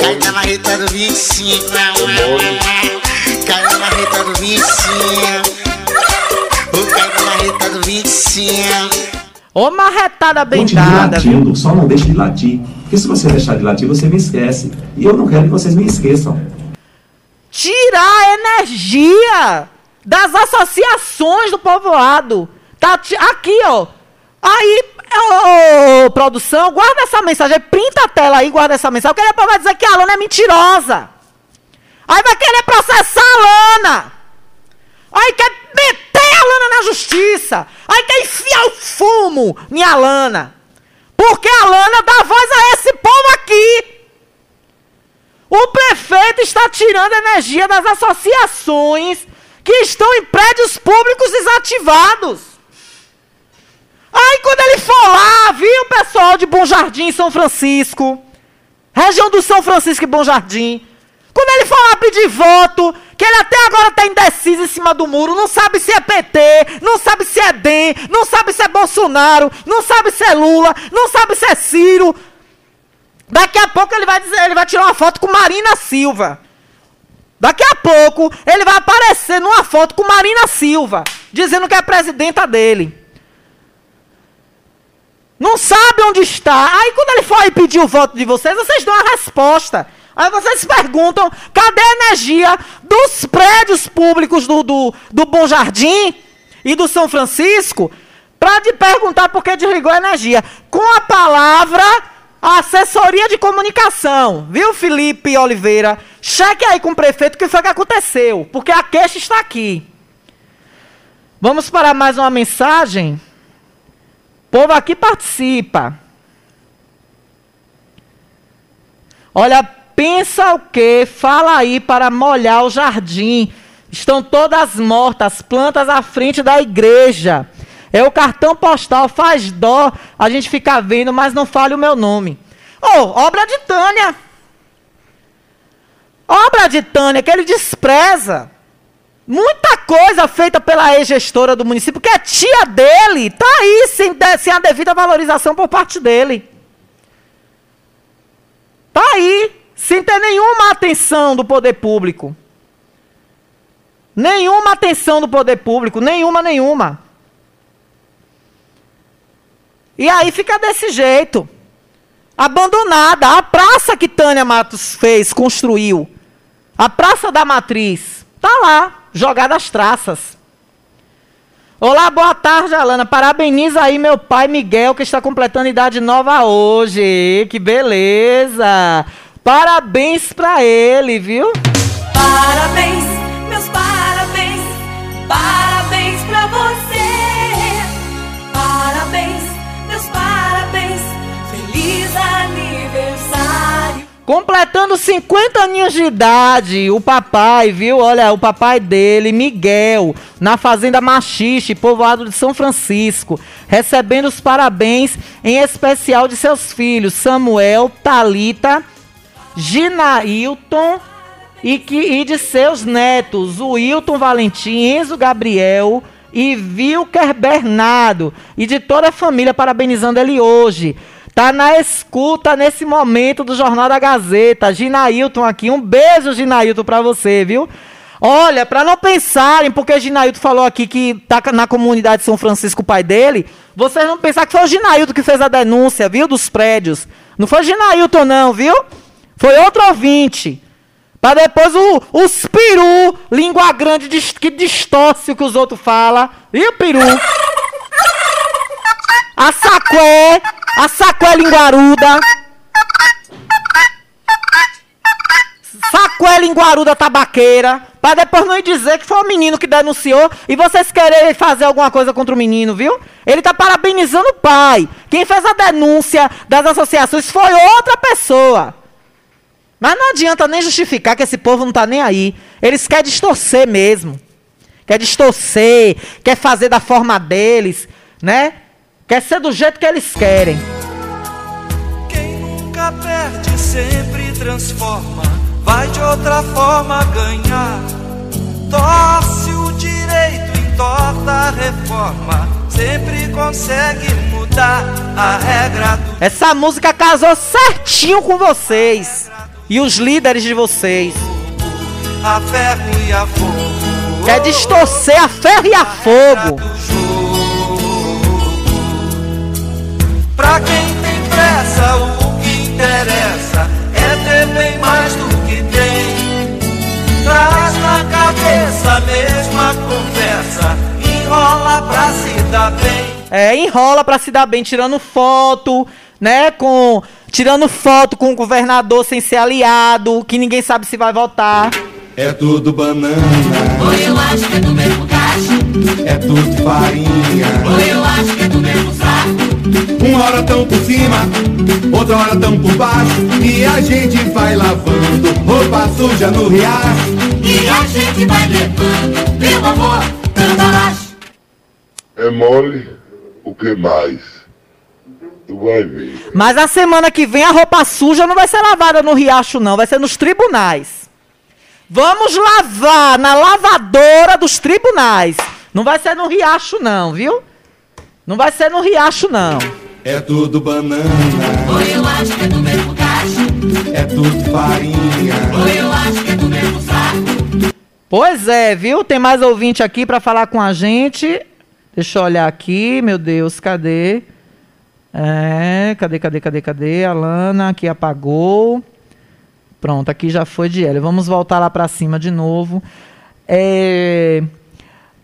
Cai na marreta do 25. Cai na marreta do 25. Cai na marreta do 25. Ô marretada bendada, viu? latindo, só não deixe de latir. Porque se você deixar de latir, você me esquece. E eu não quero que vocês me esqueçam. Tirar a energia das associações do povoado. Tá aqui, ó. Aí, ô, ô, produção, guarda essa mensagem. Printa a tela aí, guarda essa mensagem. Porque depois vai dizer que a Alana é mentirosa. Aí vai querer processar a Alana. Aí quer meter a Lana na justiça. Aí quer enfiar o fumo em Alana. Porque a Lana dá voz a esse povo aqui. O prefeito está tirando energia das associações que estão em prédios públicos desativados. Aí quando ele for lá, viu, pessoal de Bom Jardim, São Francisco, região do São Francisco e Bom Jardim, quando ele for lá pedir voto, que ele até agora está indeciso em cima do muro, não sabe se é PT, não sabe se é DEM, não sabe se é Bolsonaro, não sabe se é Lula, não sabe se é Ciro. Daqui a pouco ele vai dizer, ele vai tirar uma foto com Marina Silva. Daqui a pouco ele vai aparecer numa foto com Marina Silva, dizendo que é presidenta dele. Não sabe onde está. Aí quando ele for pedir o voto de vocês, vocês dão a resposta. Aí vocês perguntam, cadê a energia dos prédios públicos do, do, do Bom Jardim e do São Francisco para te perguntar por que desligou a energia. Com a palavra assessoria de comunicação, viu, Felipe Oliveira? Cheque aí com o prefeito o que foi que aconteceu, porque a queixa está aqui. Vamos para mais uma mensagem? O povo aqui participa. Olha, pensa o quê? Fala aí para molhar o jardim. Estão todas mortas, plantas à frente da igreja. É o cartão postal, faz dó a gente ficar vendo, mas não fale o meu nome. Oh, obra de Tânia. Obra de Tânia que ele despreza. Muita coisa feita pela ex-gestora do município, que é tia dele, tá aí sem, de- sem a devida valorização por parte dele. Tá aí, sem ter nenhuma atenção do poder público. Nenhuma atenção do poder público, nenhuma, nenhuma. E aí fica desse jeito. Abandonada. A praça que Tânia Matos fez, construiu. A Praça da Matriz. Tá lá, jogada as traças. Olá, boa tarde, Alana. Parabeniza aí meu pai Miguel, que está completando idade nova hoje. Que beleza. Parabéns pra ele, viu? Parabéns, meus parabéns, parabéns pra você. Parabéns, meus parabéns, feliz aniversário. Completando 50 aninhos de idade, o papai, viu? Olha, o papai dele, Miguel, na Fazenda Machixe, povoado de São Francisco, recebendo os parabéns, em especial de seus filhos, Samuel, Talita, Ginailton e, que, e de seus netos, o Wilton Valentim, Enzo Gabriel e Vilker Bernardo, e de toda a família, parabenizando ele hoje. Tá na escuta nesse momento do Jornal da Gazeta. Ginailton aqui. Um beijo, Ginailton, pra você, viu? Olha, pra não pensarem, porque Ginailton falou aqui que tá na comunidade de São Francisco o pai dele, vocês não pensar que foi o Ginailton que fez a denúncia, viu? Dos prédios. Não foi Ginailton, não, viu? Foi outro ouvinte. Pra depois o, os peru, língua grande, que distorce o que os outros falam. Viu, peru? a sacué, a sacué linguaruda. Sacué linguaruda tabaqueira. Pra depois não dizer que foi o menino que denunciou e vocês querem fazer alguma coisa contra o menino, viu? Ele tá parabenizando o pai. Quem fez a denúncia das associações foi outra pessoa. Mas não adianta nem justificar que esse povo não tá nem aí. Eles querem distorcer mesmo. Quer distorcer, quer fazer da forma deles, né? Quer ser do jeito que eles querem. Nunca perde, sempre transforma. Vai de outra forma ganhar. Torce o direito, entorta a reforma. Sempre consegue mudar a regra do Essa música casou certinho com vocês. E os líderes de vocês. a ferro e a fogo. Quer distorcer a ferro e a fogo. Pra quem tem pressa, o que interessa é ter bem mais do que tem. Traz na cabeça a mesma conversa, enrola pra se dar bem. É, enrola pra se dar bem, tirando foto, né? Com. Tirando foto com o governador sem ser aliado, que ninguém sabe se vai votar. É tudo banana, Oi, eu acho que é do mesmo cacho. é tudo farinha. Oi, eu acho que é do mesmo saco. Uma hora tão por cima, outra hora tão por baixo. E a gente vai lavando roupa suja no riacho. E a gente vai levando, meu amor, canta baixo. É mole? O que mais? Tu vai ver. Mas a semana que vem a roupa suja não vai ser lavada no riacho, não. Vai ser nos tribunais. Vamos lavar na lavadora dos tribunais. Não vai ser no riacho, não, viu? Não vai ser no riacho, não. É tudo banana, Oi, eu acho que é do mesmo cacho. é tudo farinha. Oi, eu acho que é do mesmo saco. Pois é, viu? Tem mais ouvinte aqui pra falar com a gente. Deixa eu olhar aqui, meu Deus, cadê? É, cadê, cadê, cadê, cadê? A Lana aqui apagou. Pronto, aqui já foi de ela. Vamos voltar lá pra cima de novo. É,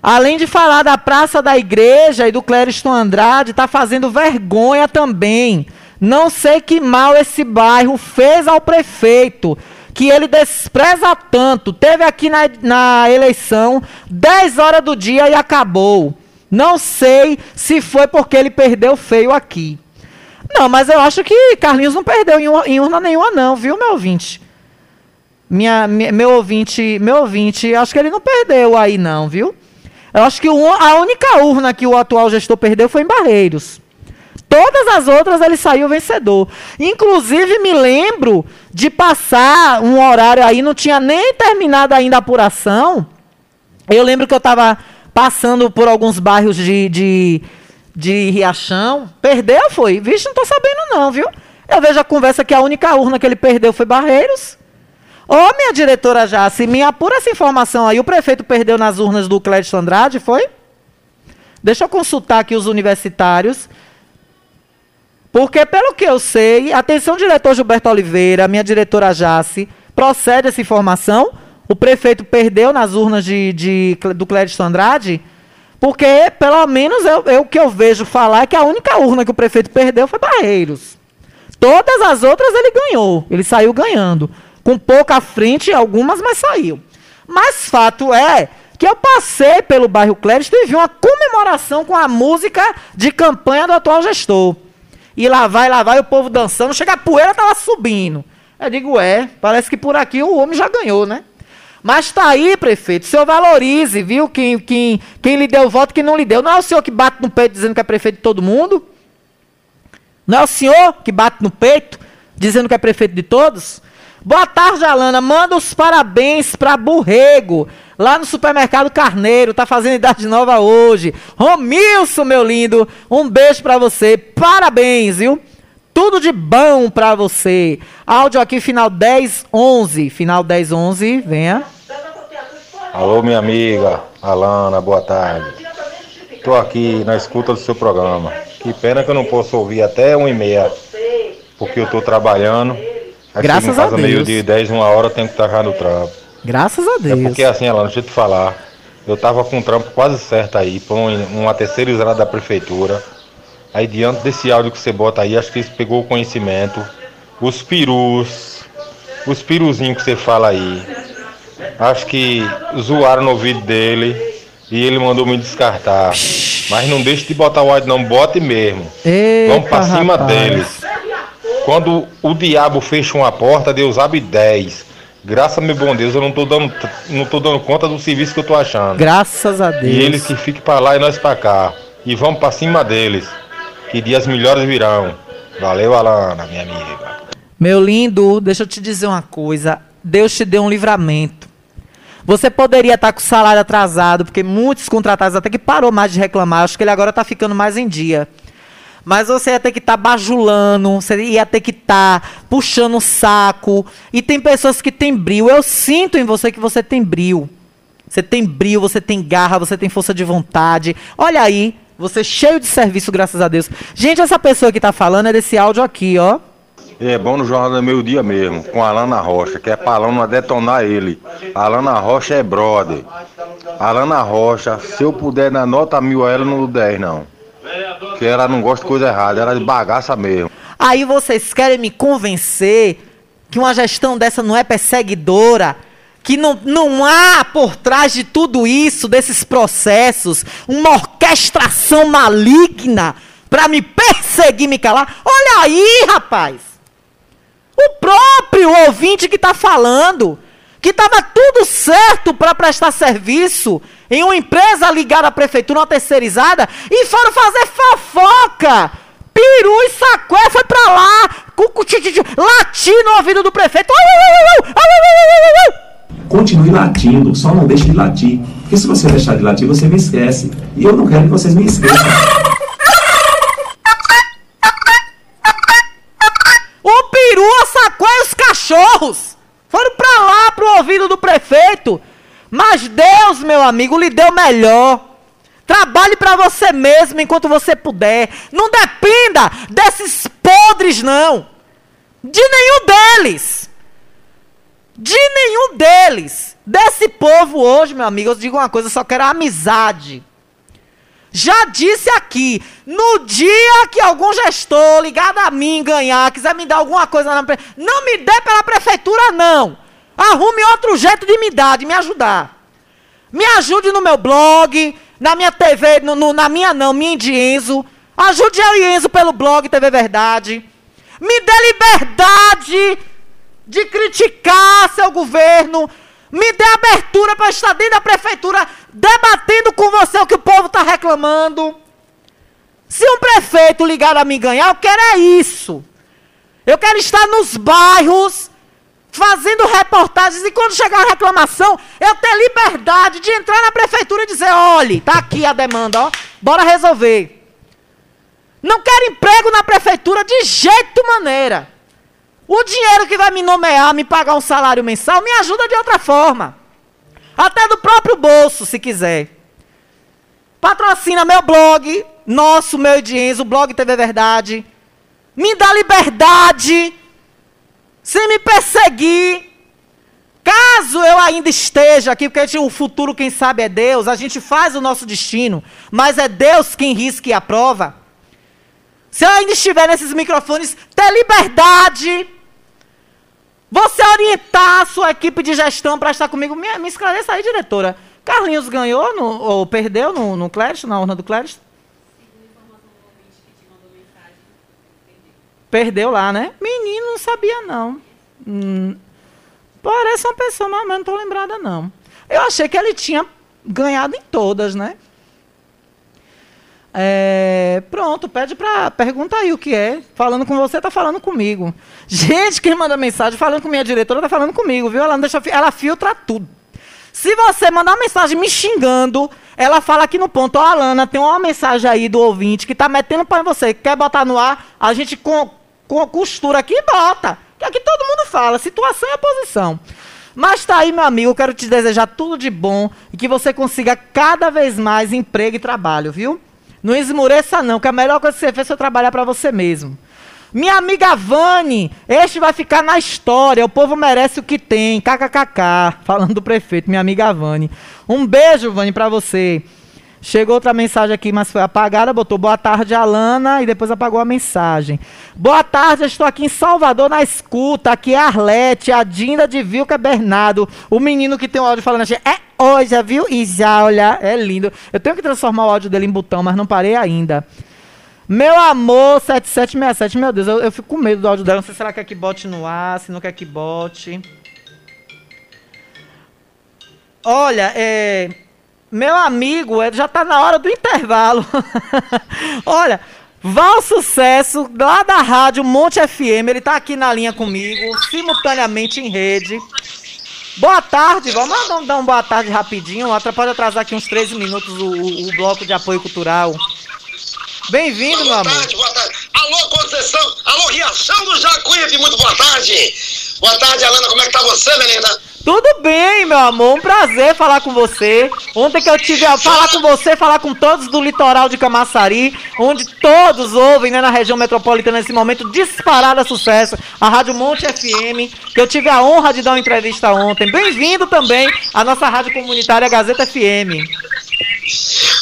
Além de falar da Praça da Igreja e do Clériston Andrade, tá fazendo vergonha também. Não sei que mal esse bairro fez ao prefeito, que ele despreza tanto. Teve aqui na, na eleição 10 horas do dia e acabou. Não sei se foi porque ele perdeu feio aqui. Não, mas eu acho que Carlinhos não perdeu em, ur- em urna nenhuma, não, viu, meu ouvinte? Minha, mi- meu ouvinte, meu ouvinte, acho que ele não perdeu aí, não, viu? Eu acho que a única urna que o atual gestor perdeu foi em Barreiros. Todas as outras ele saiu vencedor. Inclusive, me lembro de passar um horário aí, não tinha nem terminado ainda a apuração. Eu lembro que eu estava passando por alguns bairros de, de, de Riachão. Perdeu, foi? Vixe, não estou sabendo não, viu? Eu vejo a conversa que a única urna que ele perdeu foi Barreiros. Ô, minha diretora Jace, me apura essa informação aí. O prefeito perdeu nas urnas do Clédio Andrade, foi? Deixa eu consultar aqui os universitários. Porque, pelo que eu sei, atenção, diretor Gilberto Oliveira, minha diretora Jace, procede essa informação. O prefeito perdeu nas urnas de, de- do Clédio Andrade, porque, pelo menos, eu, eu- o que eu vejo falar é que a única urna que o prefeito perdeu foi Barreiros. Todas as outras ele ganhou. Ele saiu ganhando. Com pouca frente, algumas, mas saiu. Mas fato é que eu passei pelo bairro Clériston e vi uma comemoração com a música de campanha do atual gestor. E lá vai, lá vai o povo dançando. Chega a poeira, tava subindo. Eu digo, é, parece que por aqui o homem já ganhou, né? Mas tá aí, prefeito, o senhor valorize, viu? Quem, quem, quem lhe deu voto, quem não lhe deu. Não é o senhor que bate no peito dizendo que é prefeito de todo mundo? Não é o senhor que bate no peito, dizendo que é prefeito de todos? Boa tarde, Alana. Manda os parabéns para Burrego, lá no supermercado Carneiro. Tá fazendo idade nova hoje. Romilson, meu lindo, um beijo para você. Parabéns, viu? Tudo de bom para você. Áudio aqui, final 1011. Final 1011, venha. Alô, minha amiga Alana, boa tarde. Tô aqui na escuta do seu programa. Que pena que eu não posso ouvir até 1 e meia, porque eu tô trabalhando. Aí Graças a Deus. meio-dia, 10, uma hora, eu tenho que estar no trampo. Graças a Deus. É porque assim, Alana, deixa eu te falar. Eu tava com o trampo quase certo aí, pra um- uma terceirizada da prefeitura. Aí diante desse áudio que você bota aí, acho que eles pegou o conhecimento. Os perus, os piruzinhos que você fala aí. Acho que zoaram no ouvido dele e ele mandou me descartar. Mas não deixe de botar o áudio não, bote mesmo. Eita, Vamos pra cima rapaz. deles. Quando o diabo fecha uma porta, Deus abre dez. Graças a meu bom Deus, eu não tô dando, não tô dando conta do serviço que eu tô achando. Graças a Deus. E eles que fiquem pra lá e nós pra cá. E vamos pra cima deles. Que dias melhores virão. Valeu, Alana, minha amiga. Meu lindo, deixa eu te dizer uma coisa. Deus te deu um livramento. Você poderia estar com o salário atrasado, porque muitos contratados até que parou mais de reclamar. Acho que ele agora está ficando mais em dia. Mas você ia ter que estar bajulando, você ia ter que estar puxando o saco. E tem pessoas que têm brilho. Eu sinto em você que você tem brilho. Você tem brilho, você tem garra, você tem força de vontade. Olha aí, você cheio de serviço, graças a Deus. Gente, essa pessoa que tá falando é desse áudio aqui, ó. É bom no Jornal do Meio Dia mesmo, com a Alana Rocha, que é pra Alana detonar ele. A Alana Rocha é brother. A Alana Rocha, se eu puder dar nota mil a ela, não dou 10 não. Que ela não gosta de coisa errada, ela é de bagaça mesmo. Aí vocês querem me convencer que uma gestão dessa não é perseguidora, que não, não há por trás de tudo isso, desses processos, uma orquestração maligna para me perseguir, me calar. Olha aí, rapaz! O próprio ouvinte que está falando, que estava tudo certo para prestar serviço em uma empresa ligada à prefeitura, uma terceirizada, e foram fazer fofoca. Peru e sacué foi pra lá, cu- cu- ti- ti- ti- latir no ouvido do prefeito. Au, au, au, Continue latindo, só não deixe de latir. Porque se você deixar de latir, você me esquece. E eu não quero que vocês me esqueçam. O peru, a sacué e os cachorros foram pra lá, pro ouvido do prefeito. Mas Deus, meu amigo, lhe deu melhor. Trabalhe pra você mesmo enquanto você puder. Não dependa desses podres, não. De nenhum deles. De nenhum deles. Desse povo hoje, meu amigo, eu digo uma coisa, eu só quero amizade. Já disse aqui, no dia que algum gestor ligado a mim ganhar, quiser me dar alguma coisa na não me dê pela prefeitura não. Arrume outro jeito de me dar, de me ajudar. Me ajude no meu blog, na minha TV, no, no- na minha não, minha de Enzo. Ajude eu e Enzo pelo blog TV Verdade. Me dê liberdade de criticar seu governo. Me dê abertura para estar dentro da prefeitura debatendo com você o que o povo está reclamando. Se um prefeito ligar a mim ganhar, eu quero é isso. Eu quero estar nos bairros fazendo reportagens e quando chegar a reclamação, eu ter liberdade de entrar na prefeitura e dizer, olhe, tá aqui a demanda, ó, bora resolver. Não quero emprego na prefeitura de jeito maneira. O dinheiro que vai me nomear, me pagar um salário mensal, me ajuda de outra forma. Até do próprio bolso, se quiser. Patrocina meu blog, nosso, meu e o blog TV Verdade. Me dá liberdade, sem me perseguir. Caso eu ainda esteja aqui, porque o futuro, quem sabe, é Deus, a gente faz o nosso destino, mas é Deus quem risca e aprova. Se eu ainda estiver nesses microfones, ter liberdade. Você orientar a sua equipe de gestão para estar comigo. Me, me esclareça aí, diretora. Carlinhos ganhou no, ou perdeu no, no na urna do Clérito? Perdeu lá, né? Menino, não sabia não. Hum, parece uma pessoa, mas não estou lembrada não. Eu achei que ele tinha ganhado em todas, né? É, pronto, pede pra. Pergunta aí o que é. Falando com você, tá falando comigo. Gente, quem manda mensagem falando com minha diretora, tá falando comigo, viu? Ela não deixa. Ela filtra tudo. Se você mandar uma mensagem me xingando, ela fala aqui no ponto, ó, Alana, tem uma mensagem aí do ouvinte que tá metendo em você. Quer botar no ar? A gente com, com costura aqui e bota. Que aqui todo mundo fala, situação é posição. Mas tá aí, meu amigo, quero te desejar tudo de bom e que você consiga cada vez mais emprego e trabalho, viu? Não esmoreça não, que a melhor coisa que você fez foi trabalhar para você mesmo. Minha amiga Vani, este vai ficar na história, o povo merece o que tem, kkkk, falando do prefeito, minha amiga Vani. Um beijo, Vani, para você. Chegou outra mensagem aqui, mas foi apagada. Botou boa tarde, Alana, e depois apagou a mensagem. Boa tarde, estou aqui em Salvador na escuta. Aqui é a Arlete, a Dinda de Vilca Bernardo. O menino que tem o áudio falando assim, é hoje, viu? E já, olha, é lindo. Eu tenho que transformar o áudio dele em botão, mas não parei ainda. Meu amor, 7767, meu Deus, eu, eu fico com medo do áudio dela. Não sei se ela quer que bote no ar, se não quer que bote. Olha, é. Meu amigo, é, já tá na hora do intervalo. Olha, Val Sucesso, lá da rádio Monte FM, ele tá aqui na linha comigo, simultaneamente em rede. Boa tarde, vamos dar um, boa tarde rapidinho. Pode atrasar aqui uns 13 minutos o, o- o bloco de apoio cultural. Bem-vindo, meu amor. Boa tarde. Alô, Conceição. Alô, Riachão do Jacuípe. Muito boa tarde. Boa tarde, Alana. Como é que tá você, menina? Tudo bem, meu amor. Um prazer falar com você. Ontem que eu tive a falar com você, falar com todos do litoral de Camaçari, onde todos ouvem, né, na região metropolitana nesse momento, disparada sucesso, a Rádio Monte FM, que eu tive a honra de dar uma entrevista ontem. Bem-vindo também à nossa rádio comunitária Gazeta FM.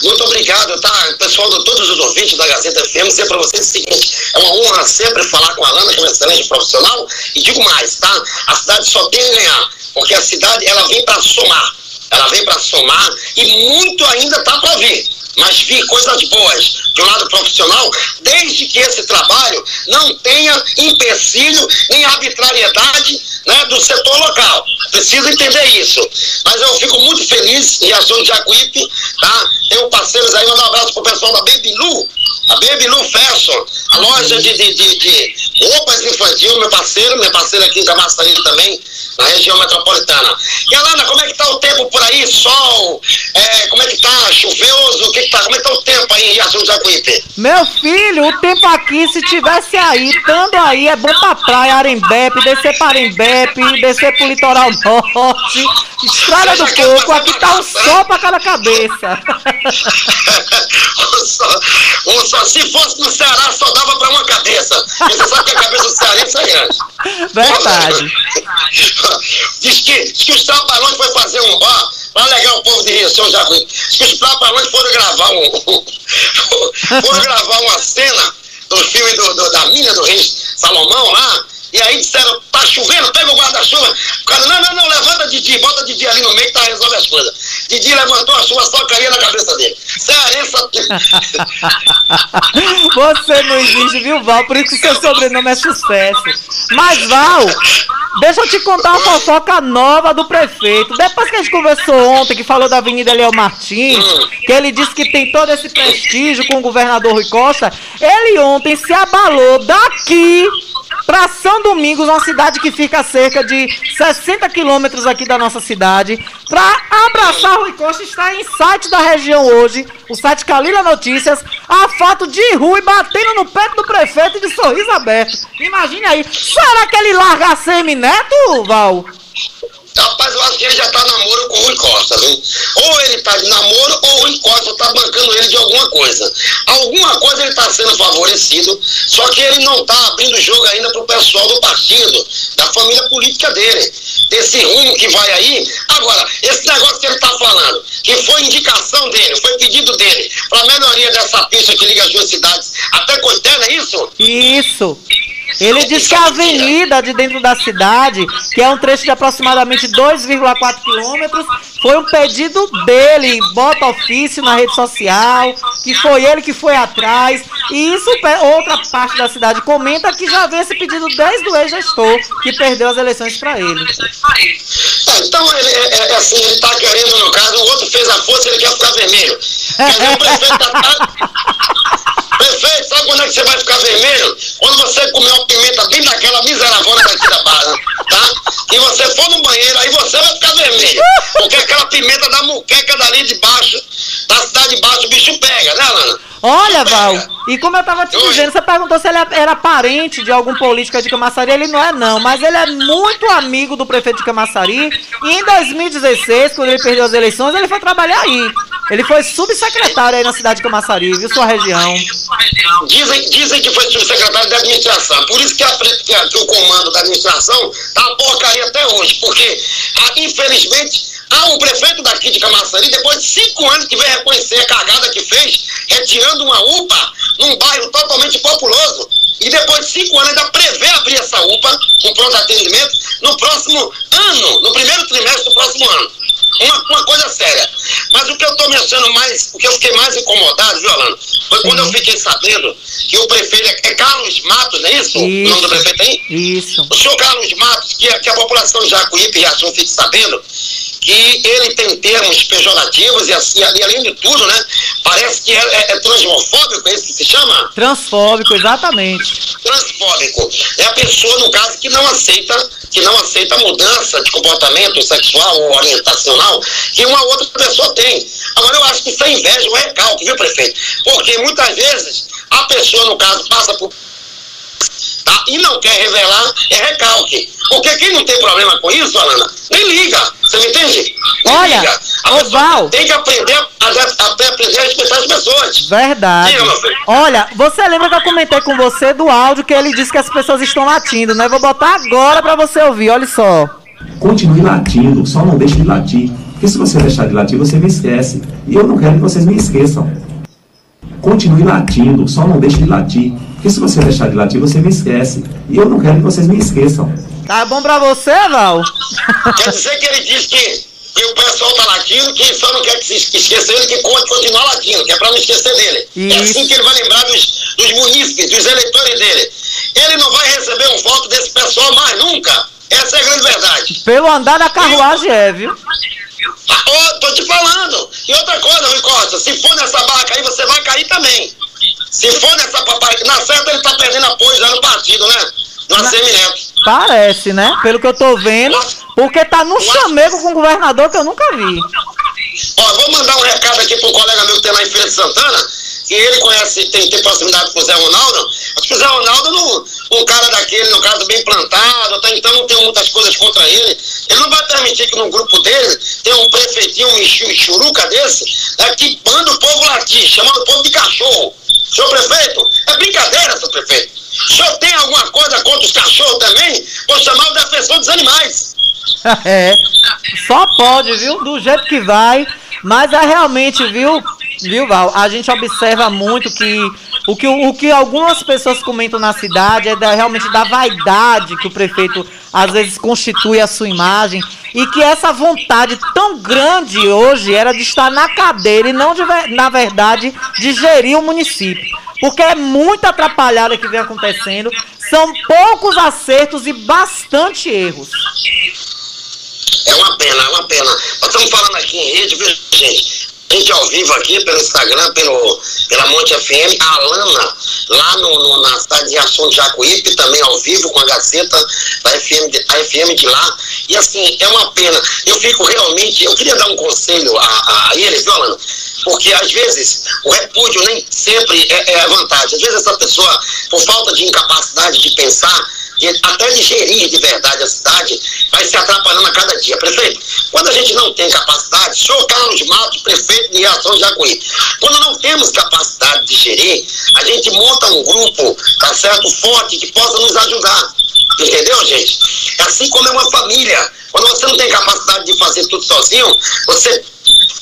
Muito obrigado, tá? Pessoal, de todos os ouvintes da Gazeta FM, dizer pra vocês o seguinte: é uma honra sempre falar com a Alana, que é uma excelente profissional. E digo mais, tá? A cidade só tem a ganhar, porque a cidade ela vem pra somar. Ela vem pra somar e muito ainda tá pra vir. Mas vi coisas boas um lado profissional, desde que esse trabalho não tenha empecilho nem arbitrariedade né, do setor local. Preciso entender isso. Mas eu fico muito feliz em ação de Jacuípe, tá? Tenho parceiros aí, manda um abraço pro pessoal da Baby Lu, a Baby Lu Fashion, a loja de, de, de, de roupas infantil, meu parceiro, minha parceira aqui em Camaçari também, na região metropolitana. E Alana, como é que tá o tempo por aí? Sol? É, como é que tá? Chuvoso? O que que tá? Como é que tá o tempo aí em ação de Jacuípe? Meu filho, o tempo aqui, se tivesse aí, estando aí, é bom pra praia, Arembepe, descer pra Arembepe, descer pro litoral norte, Estrada do Coco, aqui tá um sol pra cada cabeça. só, um só, se fosse no Ceará, só dava pra uma cabeça. Você sabe que a cabeça do cearense é grande. Verdade. Diz que, diz que os trapalhões foi fazer um bar pra alegar o povo de seu Jacuí. Diz que os trapalhões foram gravar um. foram gravar uma cena do filme do, do- da mina do rei Salomão lá. E aí disseram, tá chovendo, pega o guarda-chuva. O cara, não, não, não, levanta Didi, bota Didi ali no meio que tá resolve as coisas. Didi levantou a chuva, só caía na cabeça dele. Você não existe, viu, Val? Por isso que seu sobrenome é sucesso. Mas, Val, deixa eu te contar uma fofoca nova do prefeito. Depois que a gente conversou ontem, que falou da Avenida Leão Martins, que ele disse que tem todo esse prestígio com o governador Rui Costa, ele ontem se abalou daqui para São Domingos, uma cidade que fica a cerca de 60 quilômetros aqui da nossa cidade, para abraçar Rui Costa. Está em site da região hoje, o site Calila Notícias, a foto de Rui batendo no peito do prefeito de sorriso aberto. Imagine aí, será que ele larga a semi-neto, Val? Rapaz, eu acho que ele já tá namoro com o Rui Costa, viu? Ou ele tá de namoro, ou o Rui Costa tá bancando ele de alguma coisa. Alguma coisa ele tá sendo favorecido, só que ele não tá abrindo jogo ainda pro pessoal do partido, da família política dele. Desse rumo que vai aí. Agora, esse negócio que ele tá falando, que foi indicação dele, foi pedido dele, pra melhoria dessa pista que liga as duas cidades até Coité, não isso? Isso. Ele diz que a avenida de dentro da cidade, que é um trecho de aproximadamente 2,4 quilômetros, foi um pedido dele, bota ofício na rede social, que foi ele que foi atrás. E isso outra parte da cidade comenta que já vem esse pedido desde o ex-gestor, que perdeu as eleições para ele. É, então, ele, é, é assim, ele tá querendo, no caso, o outro fez a força, ele quer ficar vermelho. Quer dizer, o prefeito tá, tá- Prefeito, sabe quando é que você vai ficar vermelho? Quando você comer uma pimenta bem daquela miseravona daqui da barra, tá? E você for no banheiro, aí você vai ficar vermelho. Porque aquela pimenta da muqueca dali de baixo, da cidade de baixo, o bicho pega, né, Lana? Olha, Val, e como eu tava te dizendo, você perguntou se ele era parente de algum político de Camaçari, ele não é não, mas ele é muito amigo do prefeito de Camaçari, e em 2016, quando ele perdeu as eleições, ele foi trabalhar aí. Ele foi subsecretário aí na cidade de Camaçari, viu, sua região. Dizem, dizem que foi subsecretário de administração. Por isso que, a que a- que o comando da administração tá porcaria até hoje. Porque, ah, infelizmente, Ah, o prefeito daqui de Camaçari, depois de cinco anos que veio reconhecer a cagada que fez, retirando uma UPA num bairro totalmente populoso, e depois de cinco anos ainda prevê abrir essa UPA com pronto atendimento no próximo ano, no primeiro trimestre do próximo ano. Uma, uma coisa séria. Mas o que eu estou me achando mais, o que eu fiquei mais incomodado, viu, Alano, foi quando eu fiquei sabendo que o prefeito é, é Carlos Matos, não é isso? O nome do prefeito aí? Isso. O senhor Carlos Matos, que, a- que a população de Jacuípe e Riachão fique sabendo que ele tem termos pejorativos e, assim, e além de tudo, né, parece que é, é, é transmofóbico, é isso que se chama? Transfóbico, exatamente. transfóbico. É a pessoa, no caso, que não aceita, que não aceita a mudança de comportamento sexual ou orientacional que uma outra pessoa tem. Agora, eu acho que isso é inveja, um recalque, viu, prefeito? Porque muitas vezes a pessoa, no caso, passa por. Tá? E não quer revelar, é recalque. Porque quem não tem problema com isso, Alana, nem liga. Você me entende? Nem Olha, liga. A ô, pessoa Val. tem que aprender a, a, a aprender a respeitar as pessoas. Verdade. Filho. Olha, você lembra que eu comentei com você do áudio que ele disse que as pessoas estão latindo, né? Vou botar agora pra você ouvir, olha só. Continue latindo, só não deixe de latir. Porque se você deixar de latir, você me esquece. E eu não quero que vocês me esqueçam. Continue latindo, só não deixe de latir. Porque se você deixar de latir, você me esquece. E eu não quero que vocês me esqueçam. Tá bom pra você, Val? Quer dizer que ele diz que, que o pessoal tá latindo, que só não quer que se esqueça ele, que continuar latindo, que é pra não esquecer dele. É assim que ele vai lembrar dos, dos munícipes, dos eleitores dele. Ele não vai receber um voto desse pessoal mais nunca. Essa é a grande verdade. Pelo andar da carruagem é, viu? Ô, tô te falando. E outra coisa, Rui Costa, se for nessa barca aí, você vai cair também. Se for nessa papai, na certa ele tá perdendo apoio já no partido, né? Do ACM Neto. Parece, né? Pelo que eu tô vendo. Porque tá num chamego com o governador que eu nunca vi. Ó, vou mandar um recado aqui pro colega meu que tem lá em Feira de Santana, que ele conhece, tem, tem proximidade com o Zé Ronaldo. Acho que o Zé Ronaldo, não, um cara daquele, no caso, bem plantado, até então não tem muitas coisas contra ele. Ele não vai permitir que no grupo dele tenha um prefeitinho, um chu- churuca desse, né, que manda o povo latir, chamando o povo de cachorro. Senhor prefeito, é brincadeira, senhor prefeito. O senhor tem alguma coisa contra os cachorros também? Vou chamar o defensor dos animais. É. Só pode, viu? Do jeito que vai. Mas é realmente, viu, viu, Val? A gente observa muito que o que, o que algumas pessoas comentam na cidade é da- realmente da vaidade que o prefeito às vezes constitui a sua imagem e que essa vontade tão grande hoje era de estar na cadeira e não, de na verdade, de gerir o município. Porque é muito atrapalhada que vem acontecendo, são poucos acertos e bastante erros. É uma pena, é uma pena. Nós estamos falando aqui em rede, viu, gente? Gente ao vivo aqui pelo Instagram, pelo, pela Monte FM, a Alana, lá no, no- na cidade de Ação de Jacuípe, também ao vivo com a Gazeta, da FM, de- a FM de lá. E assim, é uma pena. Eu fico realmente, eu queria dar um conselho a, a, a ele, viu, Alana? Porque às vezes o repúdio nem sempre é, é a vantagem. Às vezes essa pessoa, por falta de incapacidade de pensar, de, até de gerir de verdade a cidade, vai se atrapalhando a cada dia. Prefeito, quando a gente não tem capacidade, senhor Carlos Matos, prefeito de Ação de Jacuí, quando não temos capacidade de gerir, a gente monta um grupo, tá certo, forte, que possa nos ajudar. Entendeu, gente? É assim como é uma família. Quando você não tem capacidade de fazer tudo sozinho, você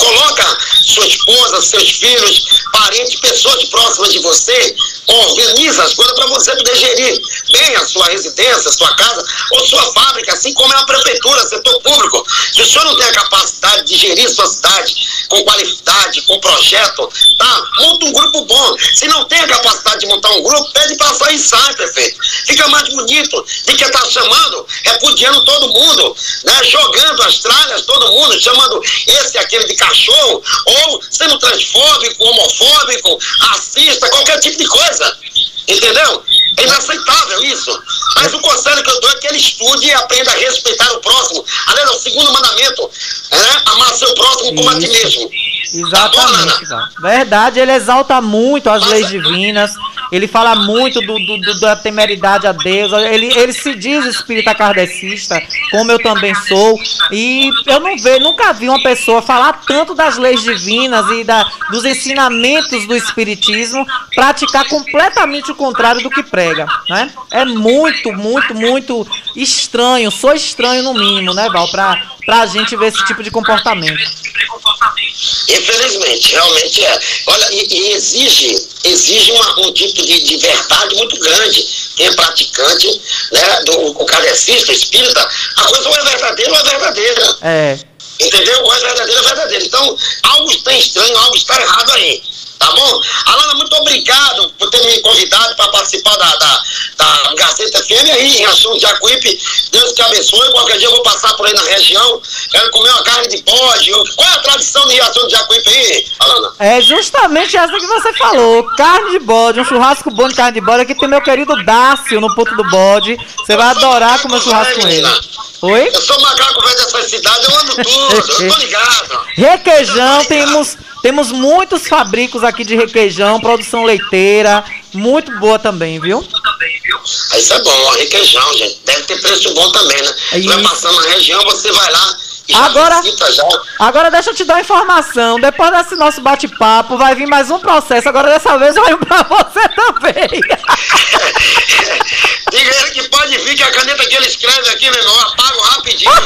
coloca sua esposa, seus filhos, parentes, pessoas próximas de você, organiza as coisas para você poder gerir bem a sua residência, a sua casa ou sua fábrica, assim como é a prefeitura, setor público. Se o senhor não tem a capacidade de gerir sua cidade com qualidade, com projeto, tá? Monta um grupo bom. Se não tem a capacidade de montar um grupo, pede para sair e sai, prefeito. Fica mais bonito de que tá chamando, repudiando todo mundo, né? Jogando as tralhas, todo mundo, chamando esse aquele de cachorro, ou sendo transfóbico, homofóbico, racista, qualquer tipo de coisa. Entendeu? É inaceitável isso. Mas o conselho que eu dou é que ele estude e aprenda a respeitar o próximo. Aliás, é o segundo mandamento, né? Amar seu próximo como a ti mesmo. Exatamente, Val. Verdade, ele exalta muito as leis divinas, Ele fala muito do, do- do- da temeridade a Deus. Ele, ele se diz espírita kardecista, como eu também sou. E eu não vejo, nunca vi uma pessoa falar tanto das leis divinas e da, dos ensinamentos do espiritismo, praticar completamente o contrário do que prega. Né? É muito, muito, muito estranho. Sou estranho no mínimo, né, Val? Pra, pra gente ver esse tipo de comportamento. Infelizmente, realmente é. Olha, e, e exige, exige uma- um tipo de, de verdade muito grande. Quem é praticante, né, do o kardecista, espírita, a coisa ou é verdadeira ou é verdadeira. É. Entendeu? Ou é verdadeiro ou é verdadeiro. Então, algo está estranho, algo está errado aí. Tá bom? Alana, muito obrigado por ter me convidado para participar da, da, da Gazeta FM aí em Riachão de Jacuípe. Deus te abençoe. Qualquer dia eu vou passar por aí na região. Quero comer uma carne de bode. Qual é a tradição de Riachão de Jacuípe aí, Alana? É justamente essa que você falou. Carne de bode, um churrasco bom de carne de bode. Aqui tem meu querido Dácio no ponto do bode. Você vai adorar comer churrasco com ele. Oi? Eu sou macaco velho dessa cidade, eu ando tudo, eu tô ligado. Requeijão, temos, temos muitos fabricos aqui de requeijão, produção leiteira, muito boa também, viu? Isso é bom, requeijão, gente. Deve ter preço bom também, né? Você vai passando na região, você vai lá Agora- já. Agora deixa eu te dar uma informação. Depois desse nosso bate-papo, vai vir mais um processo. Agora dessa vez vai pra você também. Diga ele que pode vir, que a caneta que ele escreve aqui, meu irmão, eu apago rapidinho.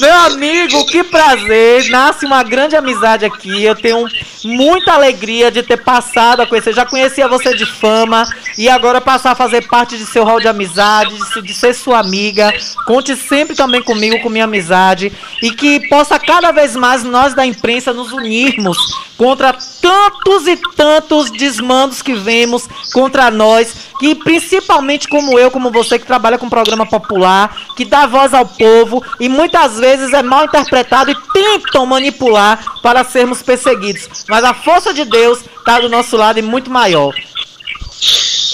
Meu amigo, que prazer. Nasce uma grande amizade aqui. Eu tenho muita alegria de ter passado a conhecer. Já conhecia você de fama e agora passar a fazer parte de seu hall de amizade, de, de ser sua amiga. Conte sempre também comigo, com minha amizade. E que possa cada vez mais nós da imprensa nos unirmos contra tantos e tantos desmandos que vemos contra nós, que principalmente como eu, como você que trabalha com programa popular, que dá voz ao povo e muitas vezes é mal interpretado e tentam manipular para sermos perseguidos. Mas a força de Deus está do nosso lado e muito maior.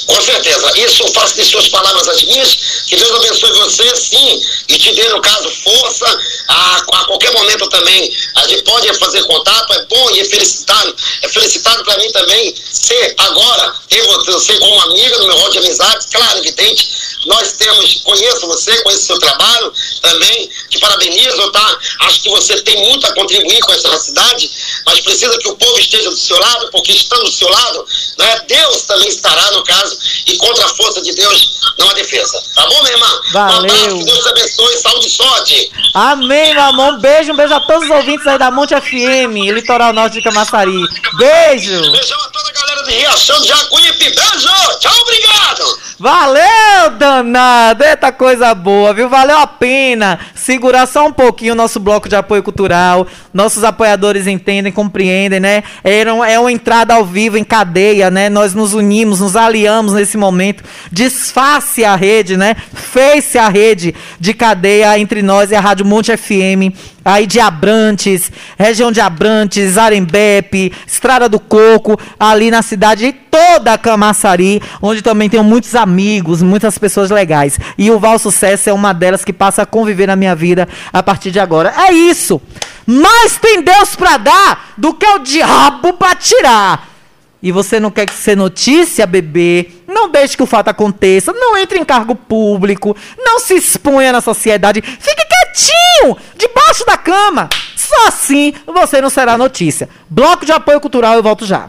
Com certeza. Isso faço de suas palavras as minhas. Que Deus abençoe você, sim, e te dê, no caso, força. A, a qualquer momento também a gente pode fazer contato. É bom e é felicitado. É felicitado para mim também ser agora, ter você como amiga no meu rol de amizades. Claro, evidente. Nós temos, conheço você, conheço seu trabalho também. Te parabenizo, tá? Acho que você tem muito a contribuir com essa cidade, mas precisa que o povo esteja do seu lado, porque estando do seu lado, né, Deus também estará no caso, e contra a força de Deus não há defesa. Tá bom, minha irmã? Um Valeu. abraço, que Deus te abençoe, saúde e sorte. Amém, meu amor. Um beijo, um beijo a todos os ouvintes aí da Monte FM, Litoral Norte de Camaçari. Beijo! Beijão a toda a galera de Riachão de Jacuípe. Beijo! Tchau, obrigado! Valeu, danado! Eita coisa boa, viu? Valeu a pena segurar só um pouquinho o nosso bloco de apoio cultural. Nossos apoiadores entendem, compreendem, né? É uma entrada ao vivo em cadeia, né? Nós nos unimos, nos aliamos nesse momento. Desface a rede, né? Fez-se a rede de cadeia entre nós e a Rádio Monte FM. Aí de Abrantes, região de Abrantes, Arembepe, Estrada do Coco, ali na cidade toda Camaçari, onde também tenho muitos amigos, muitas pessoas legais. E o Val Sucesso é uma delas que passa a conviver na minha vida a partir de agora. É isso! Mais tem Deus pra dar do que o diabo pra tirar. E você não quer que ser notícia, bebê? Não deixe que o fato aconteça. Não entre em cargo público. Não se exponha na sociedade. Fique quietinho, debaixo da cama. Só assim você não será notícia. Bloco de apoio cultural, eu volto já.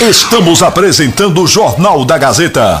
Estamos apresentando o Jornal da Gazeta.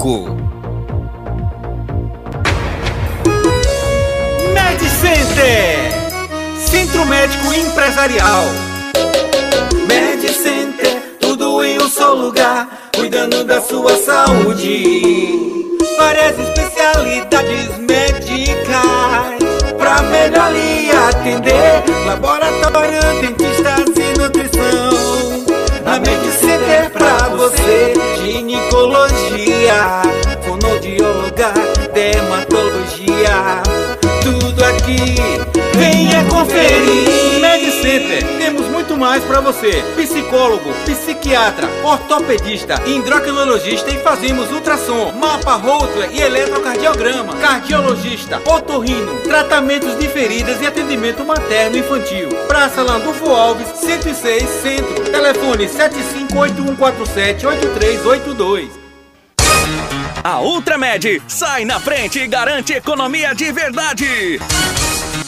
MedCenter, Centro Médico Empresarial. MedCenter, tudo em um só lugar, cuidando da sua saúde. Várias especialidades médicas pra melhor linha atender. Laboratório, dentistas você, ginecologia, fonoaudióloga, dermatologia. Tudo aqui, venha conferir. Medicenter, temos muito mais pra você. Psicólogo, psiquiatra, ortopedista, endocrinologista e fazemos ultrassom, mapa Holter e eletrocardiograma, cardiologista, otorrino, tratamentos de feridas e atendimento materno infantil. Praça Landulfo Alves, 106 Centro. Telefone 7581478382. A Ultramed sai na frente e garante economia de verdade.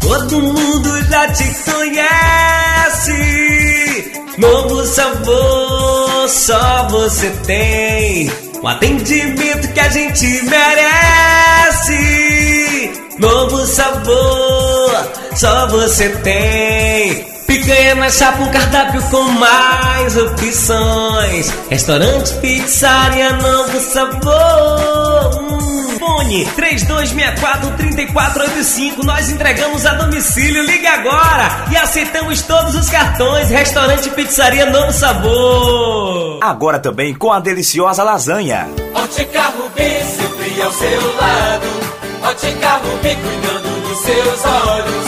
Todo mundo já te conhece. Novo sabor, só você tem. Um atendimento que a gente merece. Novo sabor, só você tem. Picanha na chapa, um cardápio com mais opções. Restaurante, pizzaria, novo sabor. Hum, Fone 3264-3485. Nós entregamos a domicílio. Liga agora e aceitamos todos os cartões. Restaurante, pizzaria, novo sabor. Agora também com a deliciosa lasanha. Ótica Rubi, sempre ao seu lado. Ótica Rubi, cuidando dos seus olhos.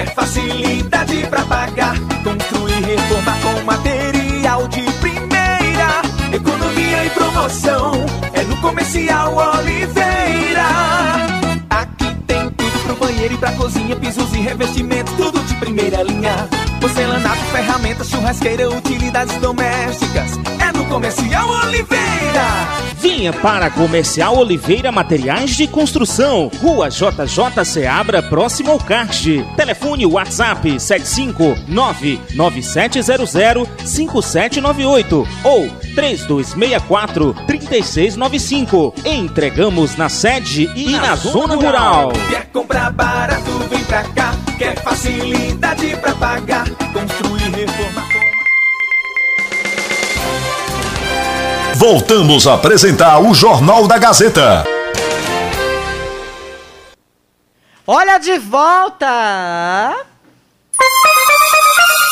Quer facilidade pra pagar. Construir, reformar com material de primeira. Economia e promoção. É no Comercial Oliveira. Aqui tem tudo pro banheiro e pra cozinha. Pisos e revestimentos, tudo de primeira linha. Porcelanato, ferramentas, churrasqueira, utilidades domésticas. Comercial Oliveira. Vinha para Comercial Oliveira Materiais de Construção, Rua JJ Seabra, próximo ao kart. Telefone WhatsApp 75997005798 ou 3264-3695. Entregamos na sede e, na, zona rural. Quer comprar barato, vem pra cá. Quer facilidade pra pagar. Construir, reformar. Voltamos a apresentar o Jornal da Gazeta. Olha de volta!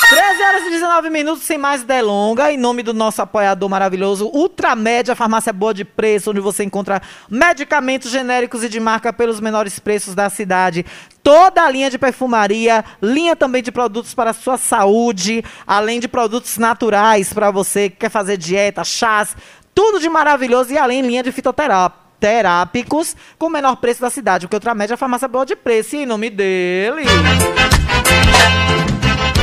13 horas e 19 minutos, sem mais delonga, em nome do nosso apoiador maravilhoso, Ultramed, a farmácia boa de preço, onde você encontra medicamentos genéricos e de marca pelos menores preços da cidade. Toda a linha de perfumaria, linha também de produtos para a sua saúde, além de produtos naturais para você que quer fazer dieta, chás, tudo de maravilhoso e além linha de fitoterápico terápicos com o menor preço da cidade, porque Ultramed é a farmácia boa de preço e em nome dele.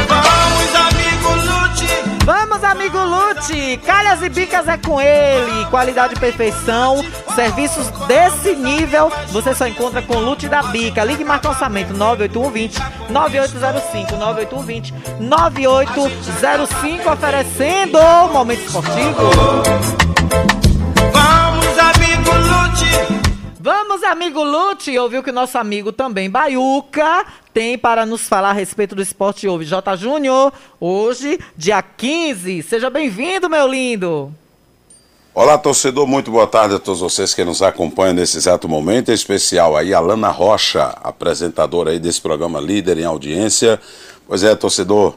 Vamos, amigo Lute! Vamos, amigo Lute! Calhas e bicas é com ele. Qualidade e perfeição. Serviços desse nível você só encontra com Lute da Bica. Ligue e marca orçamento 98120 9805 98120 9805 oferecendo momento esportivo. Vamos, amigo Lute! Vamos, amigo Lute, ouviu que o nosso amigo também, Baiuca, tem para nos falar a respeito do esporte ouve. J. Júnior, hoje, dia 15. Seja bem-vindo, meu lindo. Olá, torcedor, muito boa tarde a todos vocês que nos acompanham nesse exato momento, em especial aí a Lana Rocha, apresentadora aí desse programa líder em audiência. Pois é, torcedor,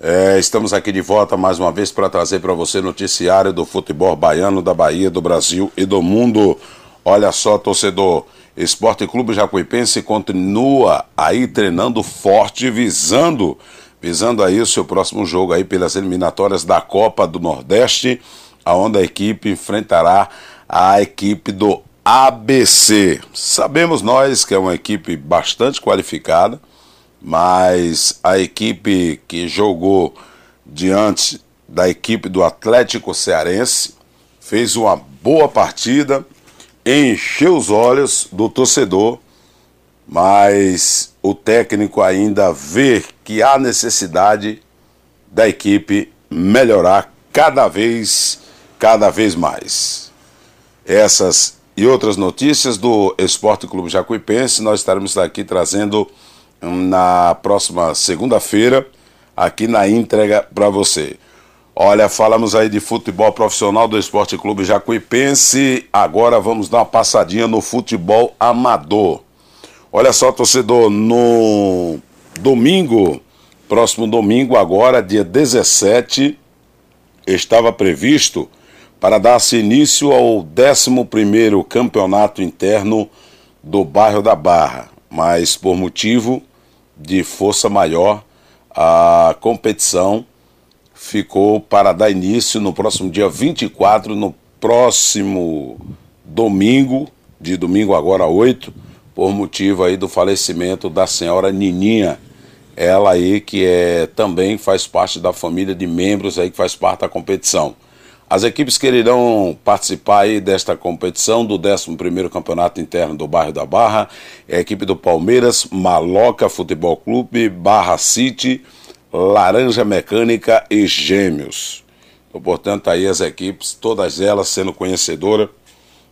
é, estamos aqui de volta mais uma vez para trazer para você noticiário do futebol baiano, da Bahia, do Brasil e do mundo. Olha só, torcedor, Esporte Clube Jacuipense continua aí treinando forte, visando, visando aí o seu próximo jogo aí pelas eliminatórias da Copa do Nordeste, aonde a equipe enfrentará a equipe do ABC. Sabemos nós que é uma equipe bastante qualificada, mas a equipe que jogou diante da equipe do Atlético Cearense fez uma boa partida, encheu os olhos do torcedor, mas o técnico ainda vê que há necessidade da equipe melhorar cada vez, cada vez mais. Essas e outras notícias do Esporte Clube Jacuipense nós estaremos aqui trazendo na próxima segunda-feira aqui na entrega para você. Olha, falamos aí de futebol profissional do Esporte Clube Jacuipense. Agora vamos dar uma passadinha no futebol amador. Olha só, torcedor, no domingo, próximo domingo, agora, dia 17, estava previsto para dar-se início ao 11 campeonato interno do bairro da Barra, mas por motivo de força maior, a competição ficou para dar início no próximo dia 24, no próximo domingo, de domingo agora 8, por motivo aí do falecimento da senhora Nininha. Ela aí que é também faz parte da família de membros aí que faz parte da competição. As equipes que irão participar aí desta competição do 11º Campeonato Interno do Bairro da Barra é a equipe do Palmeiras, Maloca Futebol Clube, Barra City, Laranja Mecânica e Gêmeos. Então, portanto, aí as equipes, todas elas sendo conhecedoras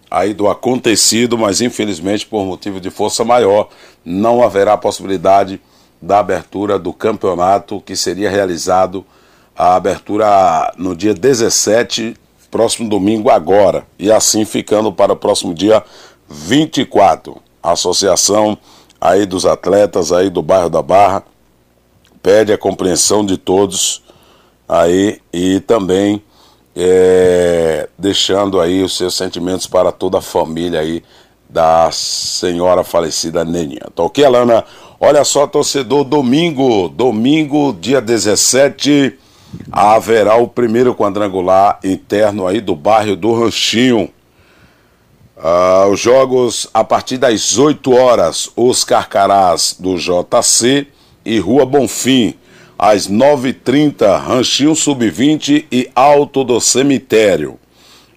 aí do acontecido, mas infelizmente por motivo de força maior, não haverá possibilidade da abertura do campeonato que seria realizado a abertura no dia 17, próximo domingo agora, e assim ficando para o próximo dia 24. A associação aí dos atletas aí do bairro da Barra pede a compreensão de todos aí e também é, deixando aí os seus sentimentos para toda a família aí da senhora falecida Neninha. Tá ok, Alana? Olha só, torcedor, domingo, domingo, dia 17, haverá o primeiro quadrangular interno aí do bairro do Ranchinho. Ah, os jogos a partir das 8 horas, os Carcarás do JC e Rua Bonfim. Às 9h30, Ranchinho Sub-20 e Alto do Cemitério.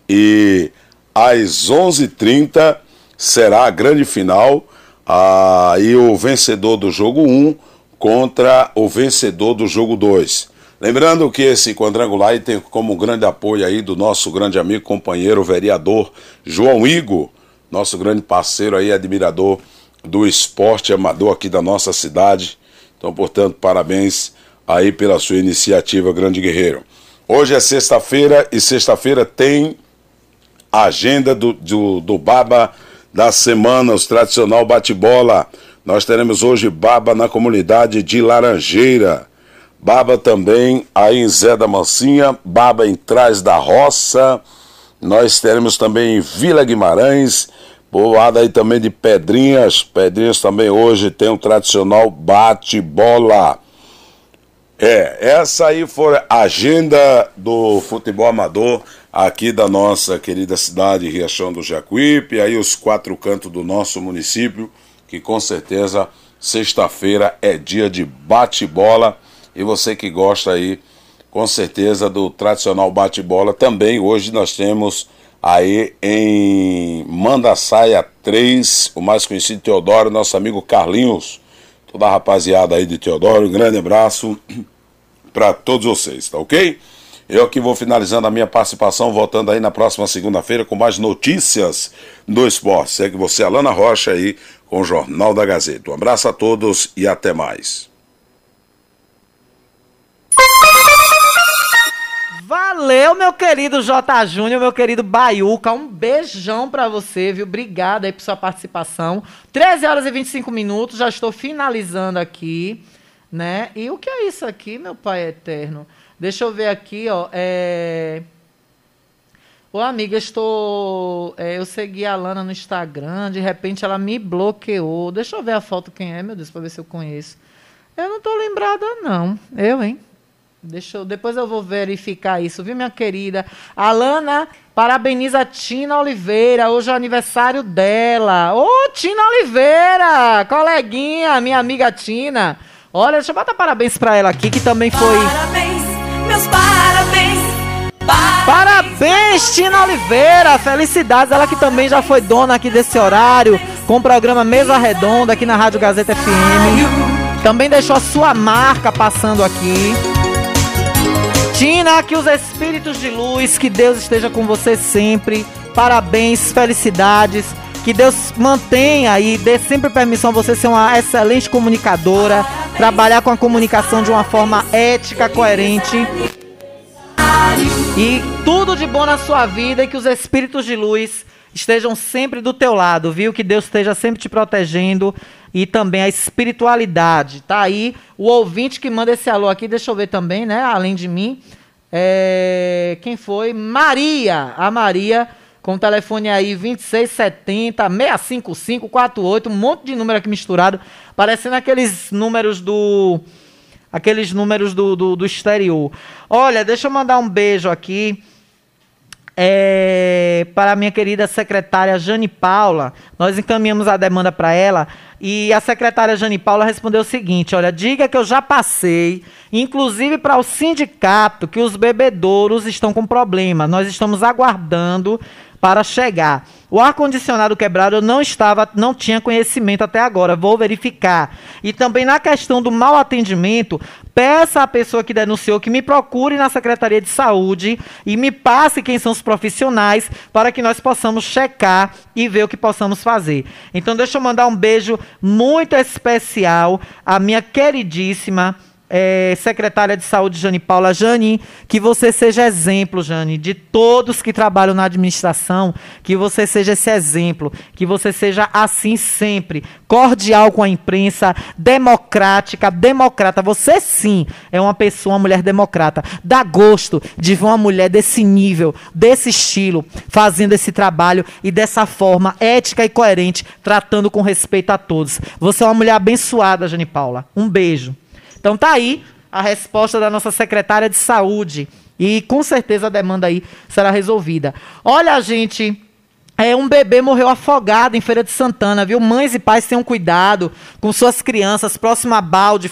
E às 11h30 será a grande final. Ah, e o vencedor do jogo 1 contra o vencedor do jogo 2. Lembrando que esse quadrangular tem como grande apoio aí do nosso grande amigo, companheiro, vereador João Igor, nosso grande parceiro aí, admirador do esporte amador aqui da nossa cidade. Então, portanto, parabéns aí pela sua iniciativa, grande guerreiro. Hoje é sexta-feira e sexta-feira tem a agenda do, do, do Baba da semana, os tradicional bate-bola. Nós teremos hoje Baba na comunidade de Laranjeira Baba também aí em Zé da Mansinha, Baba em Trás da Roça. Nós teremos também em Vila Guimarães, povoada aí também de Pedrinhas. Pedrinhas também hoje tem o tradicional bate-bola. É, essa aí foi a agenda do futebol amador aqui da nossa querida cidade Riachão do Jacuípe, aí os quatro cantos do nosso município, que com certeza sexta-feira é dia de bate-bola e você que gosta aí com certeza do tradicional bate-bola também hoje nós temos aí em Mandaçaia 3, o mais conhecido Teodoro, nosso amigo Carlinhos, toda a rapaziada aí de Teodoro, um grande abraço para todos vocês, tá ok? Eu aqui vou finalizando a minha participação, voltando aí na próxima segunda-feira com mais notícias do esporte. Segue você, Alana Rocha, aí com o Jornal da Gazeta. Um abraço a todos e até mais. Valeu, meu querido J. Júnior, meu querido Baiuca. Um beijão pra você, viu? Obrigado aí por sua participação. 13 horas e 25 minutos, já estou finalizando aqui, né? E o que é isso aqui, meu pai eterno? Deixa eu ver aqui, ó. É... Ô, amiga, estou. É, eu segui a Lana no Instagram, de repente ela me bloqueou. Deixa eu ver a foto quem é, meu Deus, pra ver se eu conheço. Eu não tô lembrada, não. Eu, hein? Deixa eu, depois eu vou verificar isso, viu, minha querida? Alana parabeniza a Tina Oliveira, hoje é o aniversário dela. Ô, Tina Oliveira, coleguinha, minha amiga Tina. Olha, deixa eu botar parabéns pra ela aqui, que também foi. Parabéns, meus parabéns. Parabéns, Tina Oliveira! Felicidades, ela que também já foi dona aqui desse horário, com o programa Mesa Redonda aqui na Rádio Gazeta FM. Também deixou a sua marca passando aqui. Tina, que os espíritos de luz, que Deus esteja com você sempre. Parabéns, felicidades. Que Deus mantenha e dê sempre permissão a você ser uma excelente comunicadora, trabalhar com a comunicação de uma forma ética, coerente. E tudo de bom na sua vida e que os espíritos de luz estejam sempre do teu lado, viu? Que Deus esteja sempre te protegendo e também a espiritualidade. Tá aí o ouvinte que manda esse alô aqui, deixa eu ver também, né? Além de mim, é... quem foi? Maria, a Maria com o telefone aí 2670 655 48, um monte de número aqui misturado, parecendo aqueles números do aqueles números do, do, do exterior. Olha, deixa eu mandar um beijo aqui é, para a minha querida secretária Jane Paula. Nós encaminhamos a demanda para ela e a secretária Jane Paula respondeu o seguinte: olha, diga que eu já passei, inclusive para o sindicato, que os bebedouros estão com problema. Nós estamos aguardando para chegar. O ar-condicionado quebrado eu não estava, não tinha conhecimento até agora, vou verificar. E também na questão do mau atendimento, peça à pessoa que denunciou que me procure na Secretaria de Saúde e me passe quem são os profissionais para que nós possamos checar e ver o que possamos fazer. Então deixa eu mandar um beijo muito especial à minha queridíssima é, secretária de saúde, Jane Paula. Jane, que você seja exemplo, Jane, de todos que trabalham na administração, que você seja esse exemplo, que você seja assim sempre, cordial com a imprensa, democrática, democrata. Você sim é uma pessoa, uma mulher democrata. Dá gosto de ver uma mulher desse nível, desse estilo, fazendo esse trabalho e dessa forma ética e coerente, tratando com respeito a todos. Você é uma mulher abençoada, Jane Paula. Um beijo. Então tá aí a resposta da nossa secretária de saúde. E com certeza a demanda aí será resolvida. Olha, gente, é, um bebê morreu afogado em Feira de Santana, viu? Mães e pais tenham cuidado com suas crianças, próximo a balde,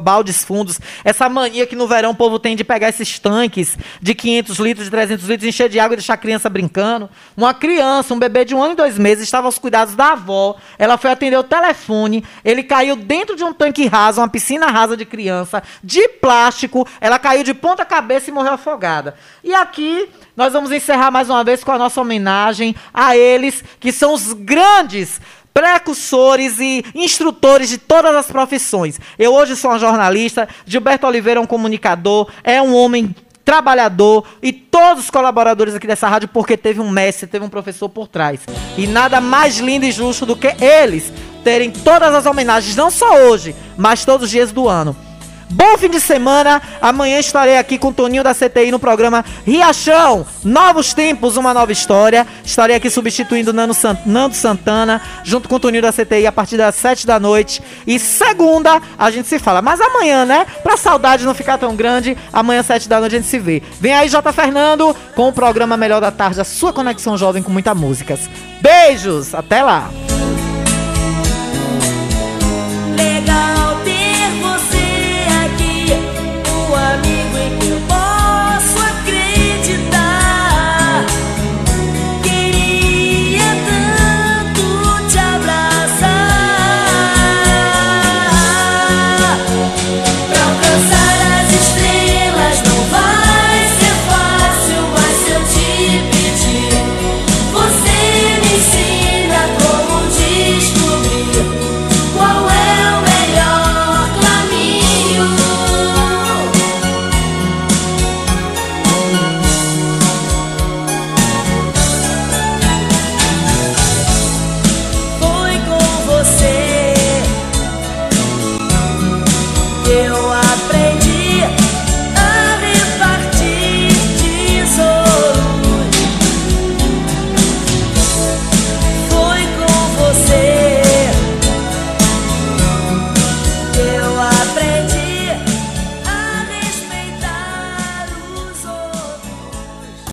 baldes fundos. Essa mania que no verão o povo tem de pegar esses tanques de 500 litros, de 300 litros, encher de água e deixar a criança brincando. Uma criança, um bebê de um ano e dois meses, estava aos cuidados da avó. Ela foi atender o telefone. Ele caiu dentro de um tanque raso, uma piscina rasa de criança, de plástico. Ela caiu de ponta cabeça e morreu afogada. E aqui nós vamos encerrar mais uma vez com a nossa homenagem a eles, que são os grandes precursores e instrutores de todas as profissões. Eu hoje sou uma jornalista, Gilberto Oliveira é um comunicador, é um homem trabalhador e todos os colaboradores aqui dessa rádio, porque teve um mestre, teve um professor por trás. E nada mais lindo e justo do que eles terem todas as homenagens, não só hoje, mas todos os dias do ano. Bom fim de semana. Amanhã estarei aqui com o Toninho da CTI no programa Riachão. Novos tempos, uma nova história. Estarei aqui substituindo Nando, Sant Nando Santana, junto com o Toninho da CTI a partir das 7 da noite. E segunda a gente se fala. Mas amanhã, né? Pra saudade não ficar tão grande, amanhã, 7 da noite, a gente se vê. Vem aí, J. Fernando, com o programa Melhor da Tarde, a sua conexão jovem com muitas músicas. Beijos, até lá! Legal.